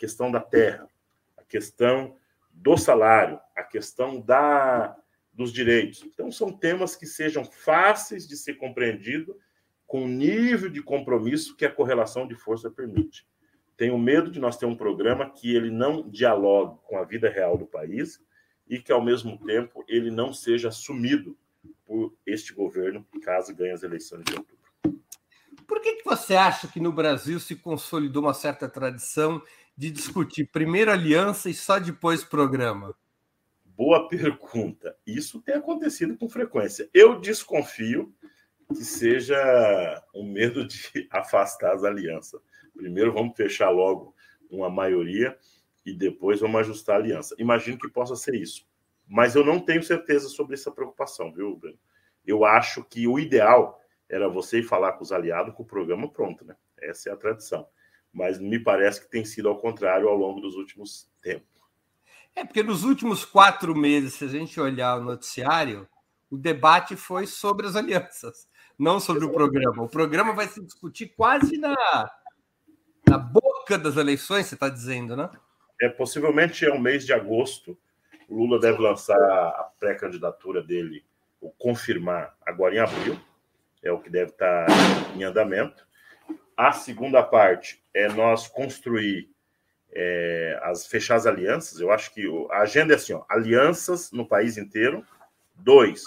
Questão da terra, a questão do salário, a questão da, dos direitos. Então, são temas que sejam fáceis de ser compreendido com o nível de compromisso que a correlação de força permite. Tenho medo de nós ter um programa que ele não dialogue com a vida real do país e que, ao mesmo tempo, ele não seja assumido por este governo, caso ganhe as eleições de outubro. Por que, que você acha que no Brasil se consolidou uma certa tradição de discutir primeiro aliança e só depois programa? Boa pergunta. Isso tem acontecido com frequência. Eu desconfio que seja um medo de <laughs> afastar as alianças. Primeiro vamos fechar logo uma maioria e depois vamos ajustar a aliança. Imagino que possa ser isso. Mas eu não tenho certeza sobre essa preocupação, viu, Breno? Eu acho que o ideal era você ir falar com os aliados com o programa pronto, né? Essa é a tradição. Mas me parece que tem sido ao contrário ao longo dos últimos tempos. É, porque nos últimos quatro meses, se a gente olhar o noticiário, o debate foi sobre as alianças, não sobre o programa. O programa vai se discutir quase na, na boca das eleições, você está dizendo, né? É, possivelmente é o mês de agosto. O Lula deve lançar a pré-candidatura dele, ou confirmar agora em abril. É o que deve estar em andamento. A segunda parte é nós construir é, as fechar as alianças. Eu acho que a agenda é assim: ó, alianças no país inteiro. Dois,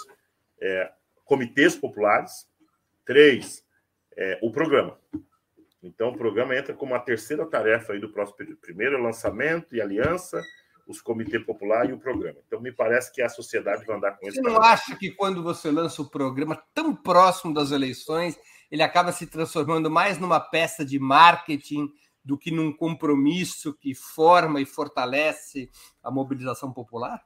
é, comitês populares. Três, é, o programa. Então, o programa entra como a terceira tarefa aí do próximo período. Primeiro, lançamento e aliança, os comitês popular e o programa. Então, me parece que a sociedade vai andar com isso. Você não acha que quando você lança o programa tão próximo das eleições, ele acaba se transformando mais numa peça de marketing do que num compromisso que forma e fortalece a mobilização popular?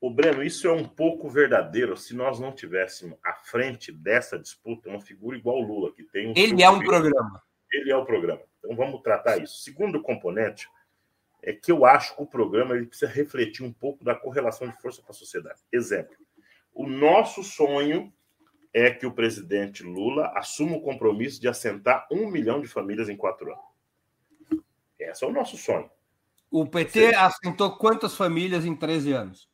O Breno, isso é um pouco verdadeiro se nós não tivéssemos à frente dessa disputa uma figura igual o Lula, que tem um. Ele é um programa. Ele é o programa. Então vamos tratar isso. Segundo componente é que eu acho que o programa ele precisa refletir um pouco da correlação de força para a sociedade. Exemplo: o nosso sonho é que o presidente Lula assuma o compromisso de assentar um milhão de famílias em quatro anos. Esse é o nosso sonho. O PT assentou quantas famílias em 13 anos?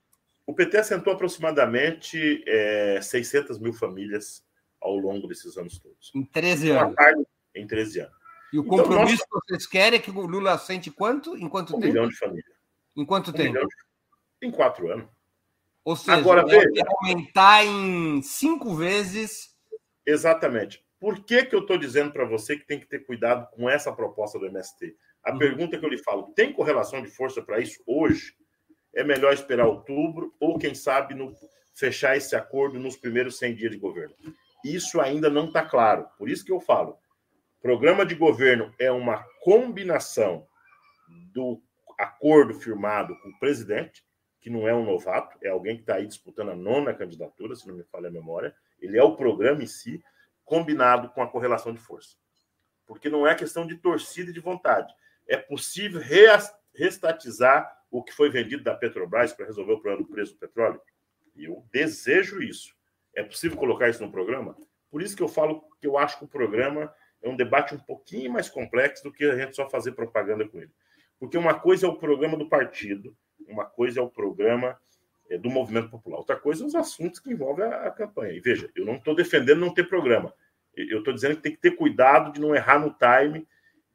O PT assentou aproximadamente é, 600 mil famílias ao longo desses anos todos. Em 13 anos. Em 13 anos. E o então, compromisso que vocês querem é que o Lula assente quanto? Em quanto um tempo? Um milhão de famílias. Em quanto um tempo? De... Em quatro anos. Ou seja, Agora, veja, aumentar em cinco vezes. Exatamente. Por que, que eu estou dizendo para você que tem que ter cuidado com essa proposta do MST? A uhum. pergunta que eu lhe falo: tem correlação de força para isso hoje? é melhor esperar outubro ou, quem sabe, no, fechar esse acordo nos primeiros 100 dias de governo. Isso ainda não está claro. Por isso que eu falo: programa de governo é uma combinação do acordo firmado com o presidente, que não é um novato, é alguém que está aí disputando a nona candidatura, se não me falha a memória. Ele é o programa em si, combinado com a correlação de força. Porque não é questão de torcida e de vontade. É possível restatizar o que foi vendido da Petrobras para resolver o problema do preço do petróleo? E eu desejo isso. É possível colocar isso no programa? Por isso que eu falo que eu acho que o programa é um debate um pouquinho mais complexo do que a gente só fazer propaganda com ele. Porque uma coisa é o programa do partido, uma coisa é o programa é, do movimento popular, outra coisa é os assuntos que envolvem a, a campanha. E veja, eu não estou defendendo não ter programa. Eu estou dizendo que tem que ter cuidado de não errar no time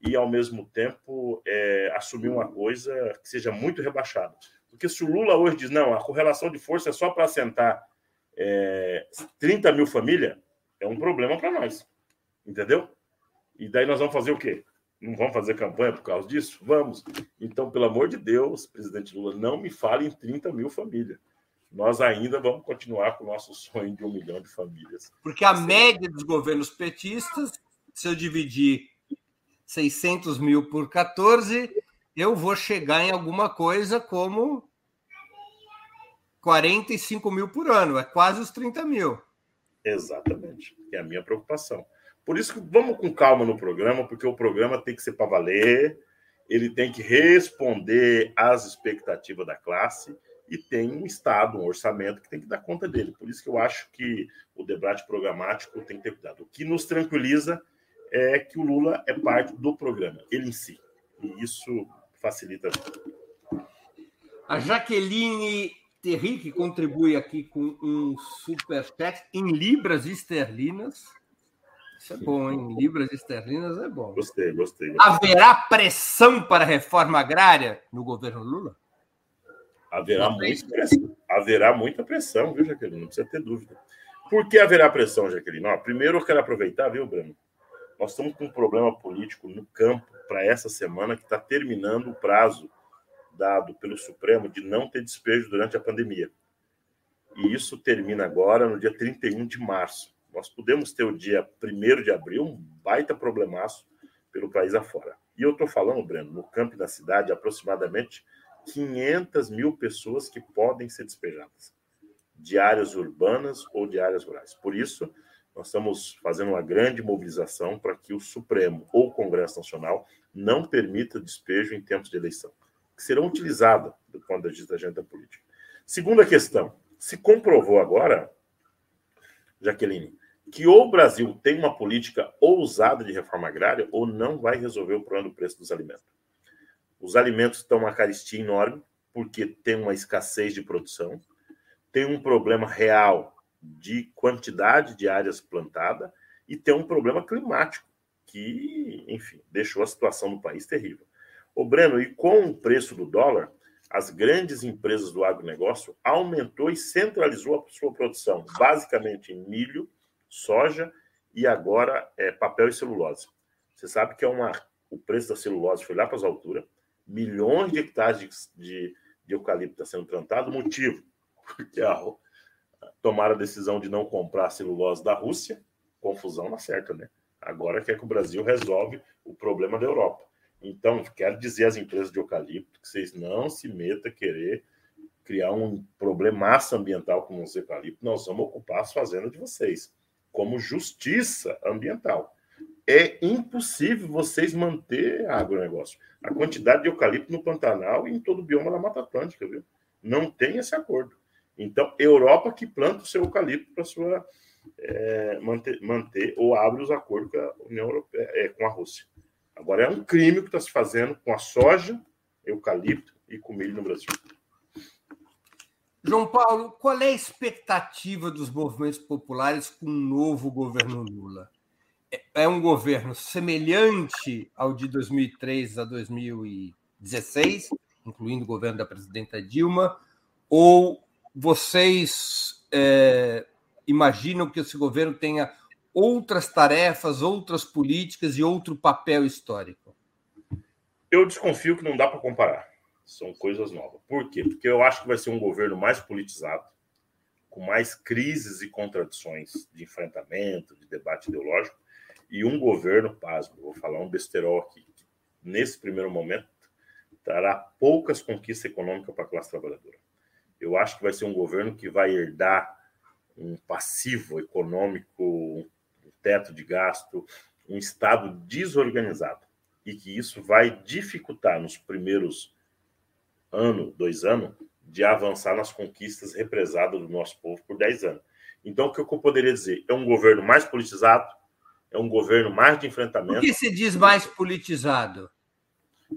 e, ao mesmo tempo, é, assumir uma coisa que seja muito rebaixada. Porque se o Lula hoje diz, não, a correlação de força é só para assentar é, 30 mil famílias, é um problema para nós. Entendeu? E daí nós vamos fazer o quê? Não vamos fazer campanha por causa disso? Vamos. Então, pelo amor de Deus, presidente Lula, não me fale em 30 mil famílias. Nós ainda vamos continuar com o nosso sonho de um milhão de famílias. Porque a média dos governos petistas, se eu dividir 600 mil por 14, eu vou chegar em alguma coisa como 45 mil por ano, é quase os 30 mil. Exatamente, é a minha preocupação. Por isso que vamos com calma no programa, porque o programa tem que ser para valer, ele tem que responder às expectativas da classe e tem um Estado, um orçamento que tem que dar conta dele. Por isso que eu acho que o debate programático tem que ter cuidado. O que nos tranquiliza é que o Lula é parte do programa, ele em si. E isso facilita. A Jaqueline Terri, que contribui aqui com um super chat em libras esterlinas. Isso é bom, hein? Libras esterlinas é bom. Gostei, gostei. gostei. Haverá pressão para a reforma agrária no governo Lula? Haverá muita pressão. Haverá muita pressão, viu, Jaqueline? Não precisa ter dúvida. Por que haverá pressão, Jaqueline? Ó, primeiro, eu quero aproveitar, viu, Bruno? Nós estamos com um problema político no campo para essa semana que está terminando o prazo dado pelo Supremo de não ter despejo durante a pandemia. E isso termina agora no dia 31 de março. Nós podemos ter o dia 1 de abril, um baita problemaço pelo país afora. E eu estou falando, Breno, no campo da cidade, aproximadamente 500 mil pessoas que podem ser despejadas, de áreas urbanas ou de áreas rurais. Por isso, nós estamos fazendo uma grande mobilização para que o Supremo ou o Congresso Nacional não permita despejo em tempos de eleição, que serão utilizadas do ponto de vista da agenda política. Segunda questão: se comprovou agora, Jaqueline, que ou o Brasil tem uma política ousada de reforma agrária ou não vai resolver o problema do preço dos alimentos. Os alimentos estão uma caristia enorme, porque tem uma escassez de produção, tem um problema real de quantidade de áreas plantadas e tem um problema climático que, enfim, deixou a situação do país terrível. O Breno, e com o preço do dólar, as grandes empresas do agronegócio aumentou e centralizou a sua produção, basicamente em milho, soja e agora é, papel e celulose. Você sabe que é uma, o preço da celulose foi lá para as alturas, milhões de hectares de, de, eucalipto está sendo plantado, motivo, porque a, tomaram a decisão de não comprar celulose da Rússia, confusão na certa, né? Agora quer que o Brasil resolve o problema da Europa. Então, quero dizer às empresas de eucalipto que vocês não se metam a querer criar um problemaço ambiental com os eucaliptos. Nós vamos ocupar as fazendas de vocês como justiça ambiental. É impossível vocês manter agronegócio. A quantidade de eucalipto no Pantanal e em todo o bioma da Mata Atlântica, viu? Não tem esse acordo. Então, Europa que planta o seu eucalipto para sua é, manter, manter ou abre os acordos com a União Europeia, é, com a Rússia. Agora é um crime que está se fazendo com a soja, eucalipto e com milho no Brasil. João Paulo, qual é a expectativa dos movimentos populares com o novo governo Lula? É, é um governo semelhante ao de 2003 a 2016, incluindo o governo da presidenta Dilma, ou vocês é, imaginam que esse governo tenha outras tarefas, outras políticas e outro papel histórico? Eu desconfio que não dá para comparar. São coisas novas. Por quê? Porque eu acho que vai ser um governo mais politizado, com mais crises e contradições de enfrentamento, de debate ideológico, e um governo, pasmo, vou falar um besterol aqui, que nesse primeiro momento trará poucas conquistas econômicas para a classe trabalhadora. Eu acho que vai ser um governo que vai herdar um passivo econômico, um teto de gasto, um Estado desorganizado. E que isso vai dificultar nos primeiros ano, dois anos, de avançar nas conquistas represadas do nosso povo por dez anos. Então, o que eu poderia dizer? É um governo mais politizado, é um governo mais de enfrentamento. Por que se diz mais politizado?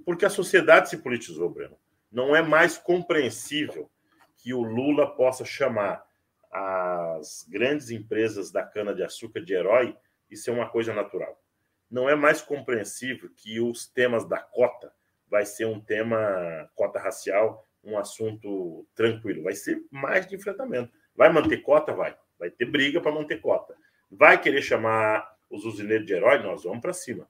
Porque a sociedade se politizou, Breno. Não é mais compreensível que o Lula possa chamar as grandes empresas da cana-de-açúcar de herói, isso é uma coisa natural. Não é mais compreensível que os temas da cota vai ser um tema, cota racial, um assunto tranquilo. Vai ser mais de enfrentamento. Vai manter cota? Vai. Vai ter briga para manter cota. Vai querer chamar os usineiros de herói? Nós vamos para cima.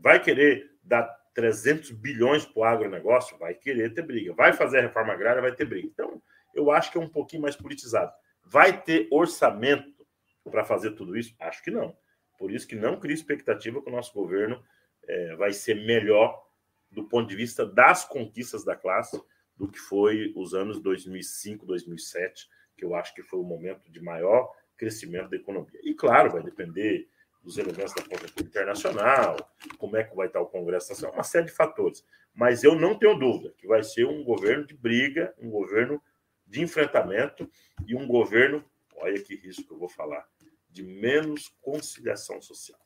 Vai querer dar 300 bilhões para o agronegócio? Vai querer ter briga. Vai fazer a reforma agrária? Vai ter briga. Então, eu acho que é um pouquinho mais politizado. Vai ter orçamento para fazer tudo isso? Acho que não. Por isso que não cria expectativa que o nosso governo é, vai ser melhor do ponto de vista das conquistas da classe do que foi os anos 2005, 2007, que eu acho que foi o momento de maior crescimento da economia. E, claro, vai depender dos elementos da conjuntura internacional, como é que vai estar o Congresso Nacional, uma série de fatores. Mas eu não tenho dúvida que vai ser um governo de briga, um governo de enfrentamento e um governo, olha que risco que eu vou falar, de menos conciliação social,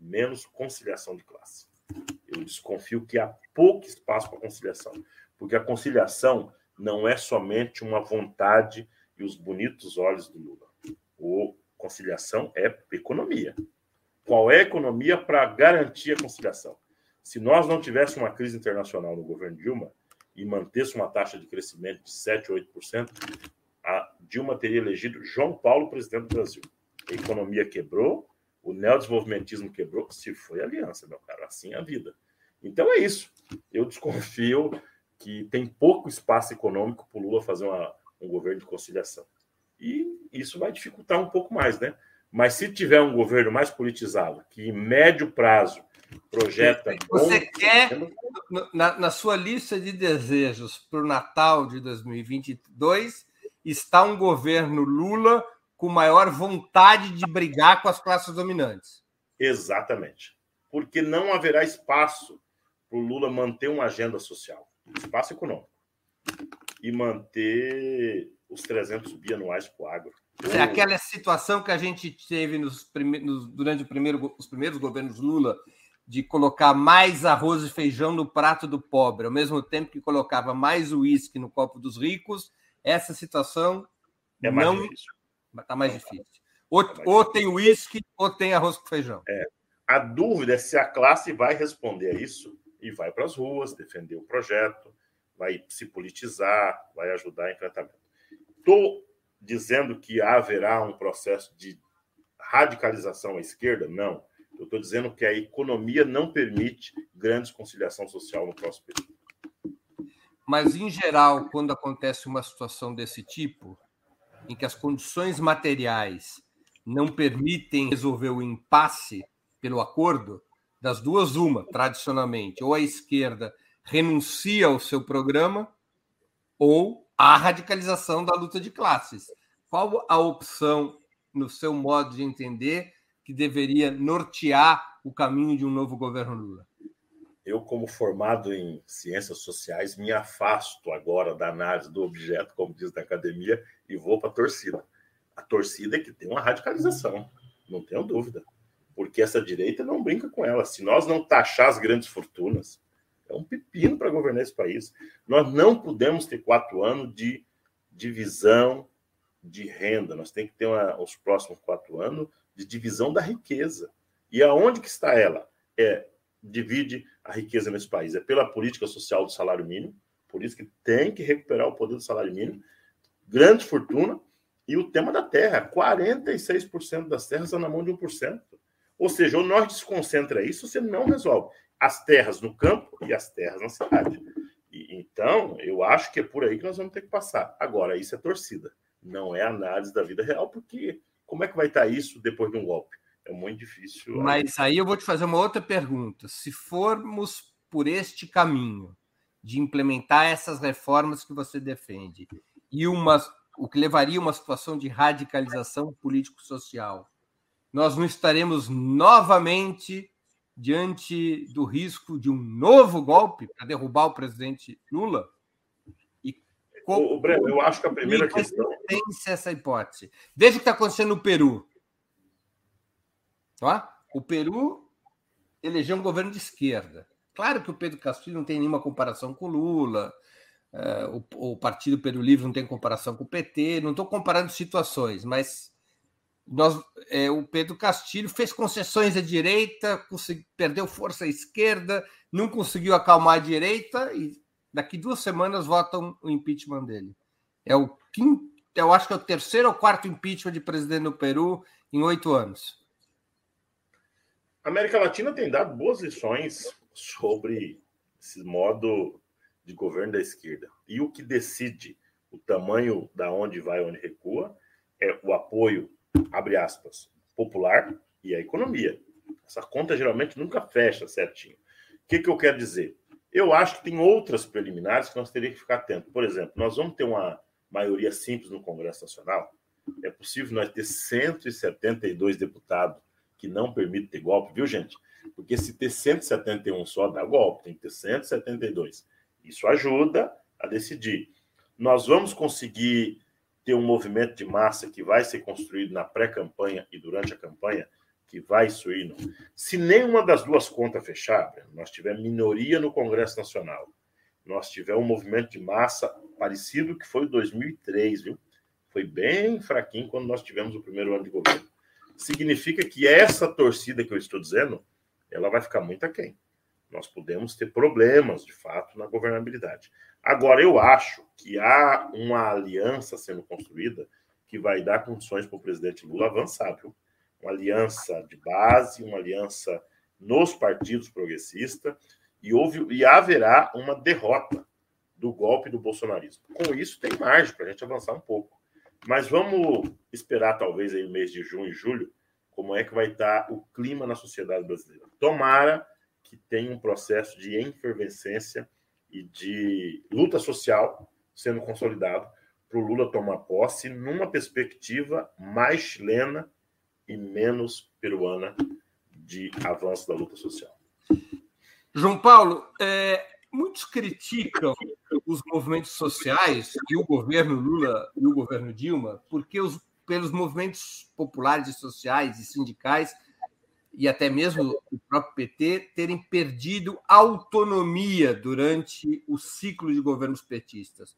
menos conciliação de classe. Eu desconfio que há pouco espaço para conciliação, porque a conciliação não é somente uma vontade e os bonitos olhos do Lula. O conciliação é economia. Qual é a economia para garantir a conciliação? Se nós não tivéssemos uma crise internacional no governo Dilma e mantesse uma taxa de crescimento de 7 ou 8%, a Dilma teria elegido João Paulo presidente do Brasil. A economia quebrou, o neodesenvolvimentismo quebrou, se foi aliança, meu caro, assim é a vida. Então é isso. Eu desconfio que tem pouco espaço econômico para o Lula fazer uma, um governo de conciliação. E isso vai dificultar um pouco mais, né? Mas se tiver um governo mais politizado, que em médio prazo projeta. Você quer, na, na sua lista de desejos para o Natal de 2022, está um governo Lula com maior vontade de brigar com as classes dominantes. Exatamente. Porque não haverá espaço para o Lula manter uma agenda social, espaço econômico, e manter os 300 bianuais para o agro. É aquela situação que a gente teve nos prime... nos... durante primeiro... os primeiros governos Lula, de colocar mais arroz e feijão no prato do pobre, ao mesmo tempo que colocava mais uísque no copo dos ricos. Essa situação é mais não difícil. Está mais difícil. Ou, tá ou tem uísque ou tem arroz com feijão. É. A dúvida é se a classe vai responder a isso e vai para as ruas defender o projeto, vai se politizar, vai ajudar em enfrentamento. Estou dizendo que haverá um processo de radicalização à esquerda? Não. Eu estou dizendo que a economia não permite grande conciliação social no próximo período. Mas, em geral, quando acontece uma situação desse tipo, em que as condições materiais não permitem resolver o impasse pelo acordo, das duas, uma, tradicionalmente, ou a esquerda renuncia ao seu programa, ou a radicalização da luta de classes. Qual a opção, no seu modo de entender, que deveria nortear o caminho de um novo governo Lula? Eu, como formado em ciências sociais, me afasto agora da análise do objeto, como diz na academia, e vou para a torcida. A torcida é que tem uma radicalização, não tenho dúvida. Porque essa direita não brinca com ela. Se nós não taxar as grandes fortunas, é um pepino para governar esse país. Nós não podemos ter quatro anos de divisão de renda. Nós temos que ter uma, os próximos quatro anos de divisão da riqueza. E aonde que está ela? É divide a riqueza nesse país. É pela política social do salário mínimo, por isso que tem que recuperar o poder do salário mínimo, grande fortuna e o tema da terra. 46% das terras estão na mão de 1%. Ou seja, ou nós desconcentra isso, você não resolve as terras no campo e as terras na cidade. E, então, eu acho que é por aí que nós vamos ter que passar. Agora, isso é torcida, não é análise da vida real, porque como é que vai estar isso depois de um golpe? É muito difícil. Mas aí eu vou te fazer uma outra pergunta. Se formos por este caminho de implementar essas reformas que você defende e uma, o que levaria a uma situação de radicalização político-social, nós não estaremos novamente diante do risco de um novo golpe para derrubar o presidente Lula? Como, o Breno, eu acho que a primeira questão. Tem essa hipótese. Veja o que está acontecendo no Peru. Tá? O Peru elegeu um governo de esquerda. Claro que o Pedro Castilho não tem nenhuma comparação com Lula, é, o, o Partido Peru Livre não tem comparação com o PT, não estou comparando situações, mas nós, é, o Pedro Castilho fez concessões à direita, perdeu força à esquerda, não conseguiu acalmar a direita e daqui duas semanas votam o impeachment dele. É o quinto, eu acho que é o terceiro ou quarto impeachment de presidente no Peru em oito anos. A América Latina tem dado boas lições sobre esse modo de governo da esquerda. E o que decide o tamanho da onde vai, onde recua, é o apoio abre aspas, popular e a economia. Essa conta geralmente nunca fecha certinho. O que, que eu quero dizer? Eu acho que tem outras preliminares que nós teríamos que ficar atentos. Por exemplo, nós vamos ter uma maioria simples no Congresso Nacional. É possível nós ter 172 deputados que não permitem ter golpe, viu, gente? Porque se ter 171 só dá golpe, tem que ter 172. Isso ajuda a decidir. Nós vamos conseguir ter um movimento de massa que vai ser construído na pré-campanha e durante a campanha, que vai suir. Se nenhuma das duas contas fechar, nós tiver minoria no Congresso Nacional, nós tiver um movimento de massa parecido que foi 2003, viu? Foi bem fraquinho quando nós tivemos o primeiro ano de governo. Significa que essa torcida que eu estou dizendo, ela vai ficar muito aquém. Nós podemos ter problemas, de fato, na governabilidade. Agora, eu acho que há uma aliança sendo construída que vai dar condições para o presidente Lula avançar, viu? Uma aliança de base, uma aliança nos partidos progressistas, e, houve, e haverá uma derrota do golpe do bolsonarismo. Com isso, tem margem para a gente avançar um pouco. Mas vamos esperar, talvez, aí mês de junho e julho, como é que vai estar o clima na sociedade brasileira. Tomara que tenha um processo de efervescência e de luta social sendo consolidado para o Lula tomar posse numa perspectiva mais chilena e menos peruana de avanço da luta social. João Paulo, é, muitos criticam os movimentos sociais e o governo Lula e o governo Dilma, porque os, pelos movimentos populares e sociais e sindicais e até mesmo o próprio PT terem perdido autonomia durante o ciclo de governos petistas.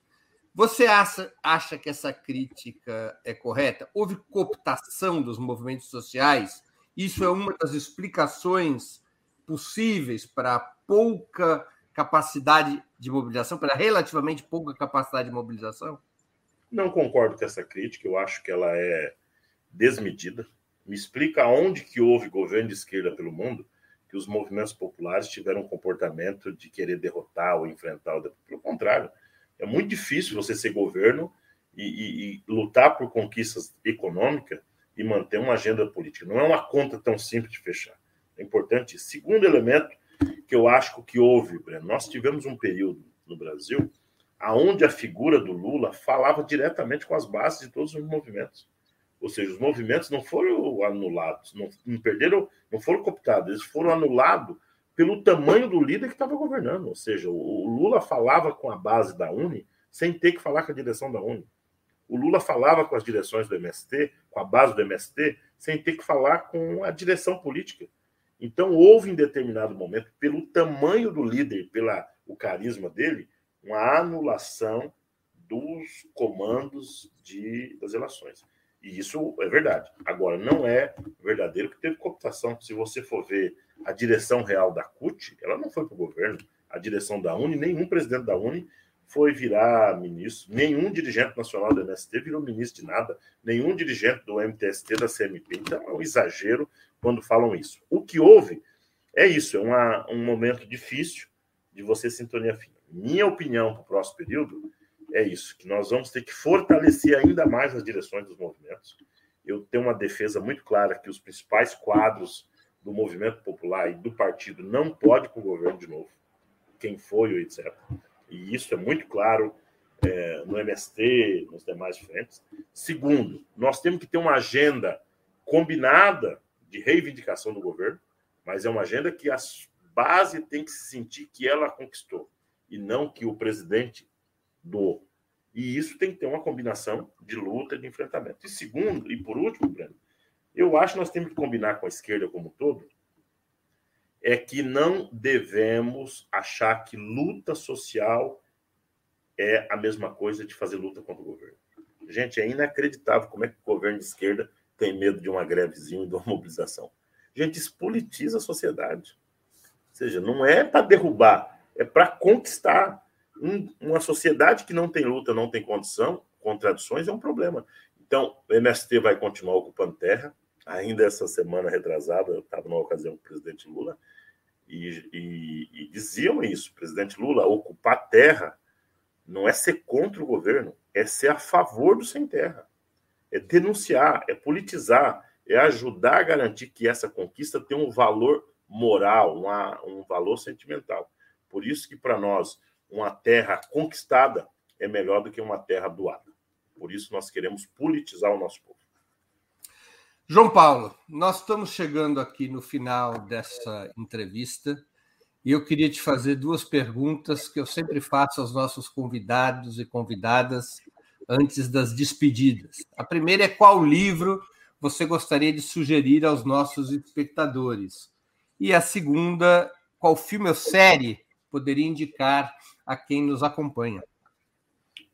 Você acha, acha que essa crítica é correta? Houve cooptação dos movimentos sociais? Isso é uma das explicações possíveis para pouca capacidade de mobilização, para relativamente pouca capacidade de mobilização? Não concordo com essa crítica, eu acho que ela é desmedida. Me explica onde que houve governo de esquerda pelo mundo que os movimentos populares tiveram um comportamento de querer derrotar ou enfrentar o pelo contrário. É muito difícil você ser governo e, e, e lutar por conquistas econômicas e manter uma agenda política. Não é uma conta tão simples de fechar. É importante. Segundo elemento que eu acho que houve, Breno, nós tivemos um período no Brasil aonde a figura do Lula falava diretamente com as bases de todos os movimentos. Ou seja, os movimentos não foram anulados, não, não perderam, não foram cooptados, eles foram anulados pelo tamanho do líder que estava governando. Ou seja, o, o Lula falava com a base da Uni sem ter que falar com a direção da Uni. O Lula falava com as direções do MST, com a base do MST, sem ter que falar com a direção política. Então, houve em determinado momento, pelo tamanho do líder, pela o carisma dele, uma anulação dos comandos de, das eleições. E isso é verdade. Agora, não é verdadeiro que teve cooptação. Se você for ver a direção real da CUT, ela não foi para o governo. A direção da Uni, nenhum presidente da Uni foi virar ministro, nenhum dirigente nacional do MST virou ministro de nada, nenhum dirigente do MTST, da CMP. Então, é um exagero quando falam isso. O que houve é isso, é uma, um momento difícil de você sintonia fina. Minha opinião para o próximo período é isso, que nós vamos ter que fortalecer ainda mais as direções dos movimentos. Eu tenho uma defesa muito clara que os principais quadros do movimento popular e do partido não pode com o governo de novo, quem foi, etc. E isso é muito claro é, no MST, nos demais frentes. Segundo, nós temos que ter uma agenda combinada de reivindicação do governo, mas é uma agenda que a base tem que se sentir que ela conquistou e não que o presidente do. E isso tem que ter uma combinação de luta de enfrentamento. E segundo, e por último, Breno, eu acho que nós temos que combinar com a esquerda como um todo, é que não devemos achar que luta social é a mesma coisa de fazer luta contra o governo. Gente, é inacreditável como é que o governo de esquerda tem medo de uma grevezinha e de uma mobilização. Gente, isso politiza a sociedade. Ou seja, não é para derrubar, é para conquistar um, uma sociedade que não tem luta, não tem condição, contradições é um problema. Então, o MST vai continuar ocupando terra. Ainda essa semana retrasada, eu estava numa ocasião com o presidente Lula, e, e, e diziam isso: presidente Lula, ocupar terra não é ser contra o governo, é ser a favor do sem terra. É denunciar, é politizar, é ajudar a garantir que essa conquista tenha um valor moral, uma, um valor sentimental. Por isso que para nós uma terra conquistada é melhor do que uma terra doada. Por isso nós queremos politizar o nosso povo. João Paulo, nós estamos chegando aqui no final dessa entrevista e eu queria te fazer duas perguntas que eu sempre faço aos nossos convidados e convidadas antes das despedidas. A primeira é qual livro você gostaria de sugerir aos nossos espectadores? E a segunda, qual filme ou série poderia indicar a quem nos acompanha?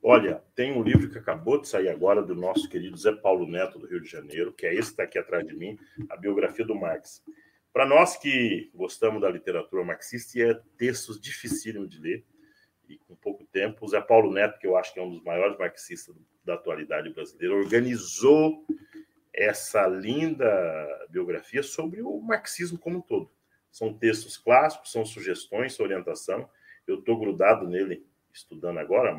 Olha, tem um livro que acabou de sair agora do nosso querido Zé Paulo Neto, do Rio de Janeiro, que é esse que está aqui atrás de mim, a biografia do Marx. Para nós que gostamos da literatura marxista, é textos dificílimos de ler, e com pouco tempo, o Zé Paulo Neto, que eu acho que é um dos maiores marxistas da atualidade brasileira, organizou essa linda biografia sobre o marxismo como um todo. São textos clássicos, são sugestões, orientação. Eu estou grudado nele, estudando agora,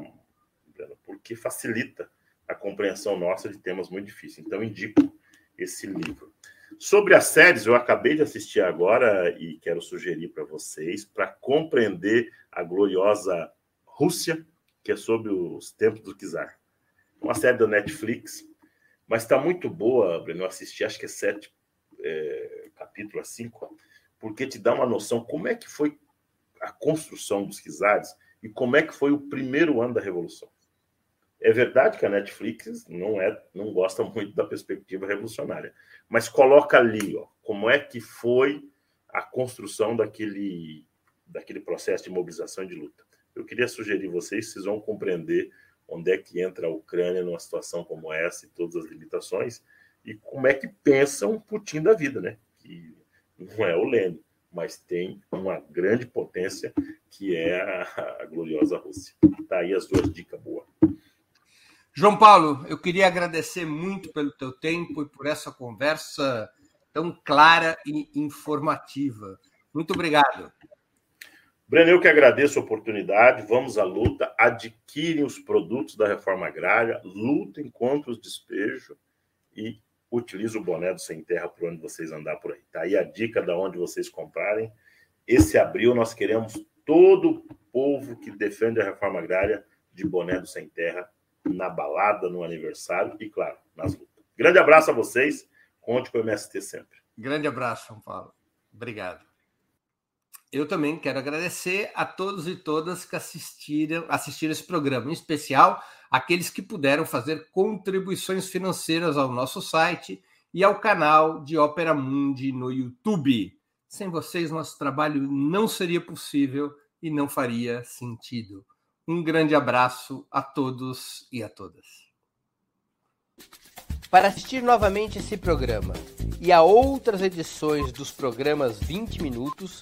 porque facilita a compreensão nossa de temas muito difíceis. Então, indico esse livro. Sobre as séries, eu acabei de assistir agora e quero sugerir para vocês, para compreender a gloriosa Rússia, que é sobre os tempos do czar. Uma série da Netflix, mas está muito boa, Breno. Eu assisti, acho que é sete é, capítulos a cinco, porque te dá uma noção como é que foi a construção dos czares e como é que foi o primeiro ano da Revolução. É verdade que a Netflix não é, não gosta muito da perspectiva revolucionária, mas coloca ali, ó, como é que foi a construção daquele, daquele processo de mobilização e de luta. Eu queria sugerir vocês, vocês vão compreender onde é que entra a Ucrânia numa situação como essa e todas as limitações e como é que pensa um Putin da vida, né? Que não é o Lenin, mas tem uma grande potência que é a, a gloriosa Rússia. Tá aí as duas dicas boas. João Paulo, eu queria agradecer muito pelo teu tempo e por essa conversa tão clara e informativa. Muito obrigado. Breno, eu que agradeço a oportunidade. Vamos à luta. Adquirem os produtos da reforma agrária, lutem contra os despejos e utilize o boné do Sem Terra por onde vocês andar por aí. Tá aí a dica de onde vocês comprarem. Esse abril nós queremos todo o povo que defende a reforma agrária de boné do Sem Terra na balada, no aniversário e, claro, nas lutas. Grande abraço a vocês. Conte com o MST sempre. Grande abraço, São Paulo. Obrigado. Eu também quero agradecer a todos e todas que assistiram, assistiram esse programa, em especial aqueles que puderam fazer contribuições financeiras ao nosso site e ao canal de Ópera Mundi no YouTube. Sem vocês, nosso trabalho não seria possível e não faria sentido. Um grande abraço a todos e a todas. Para assistir novamente esse programa e a outras edições dos programas 20 Minutos,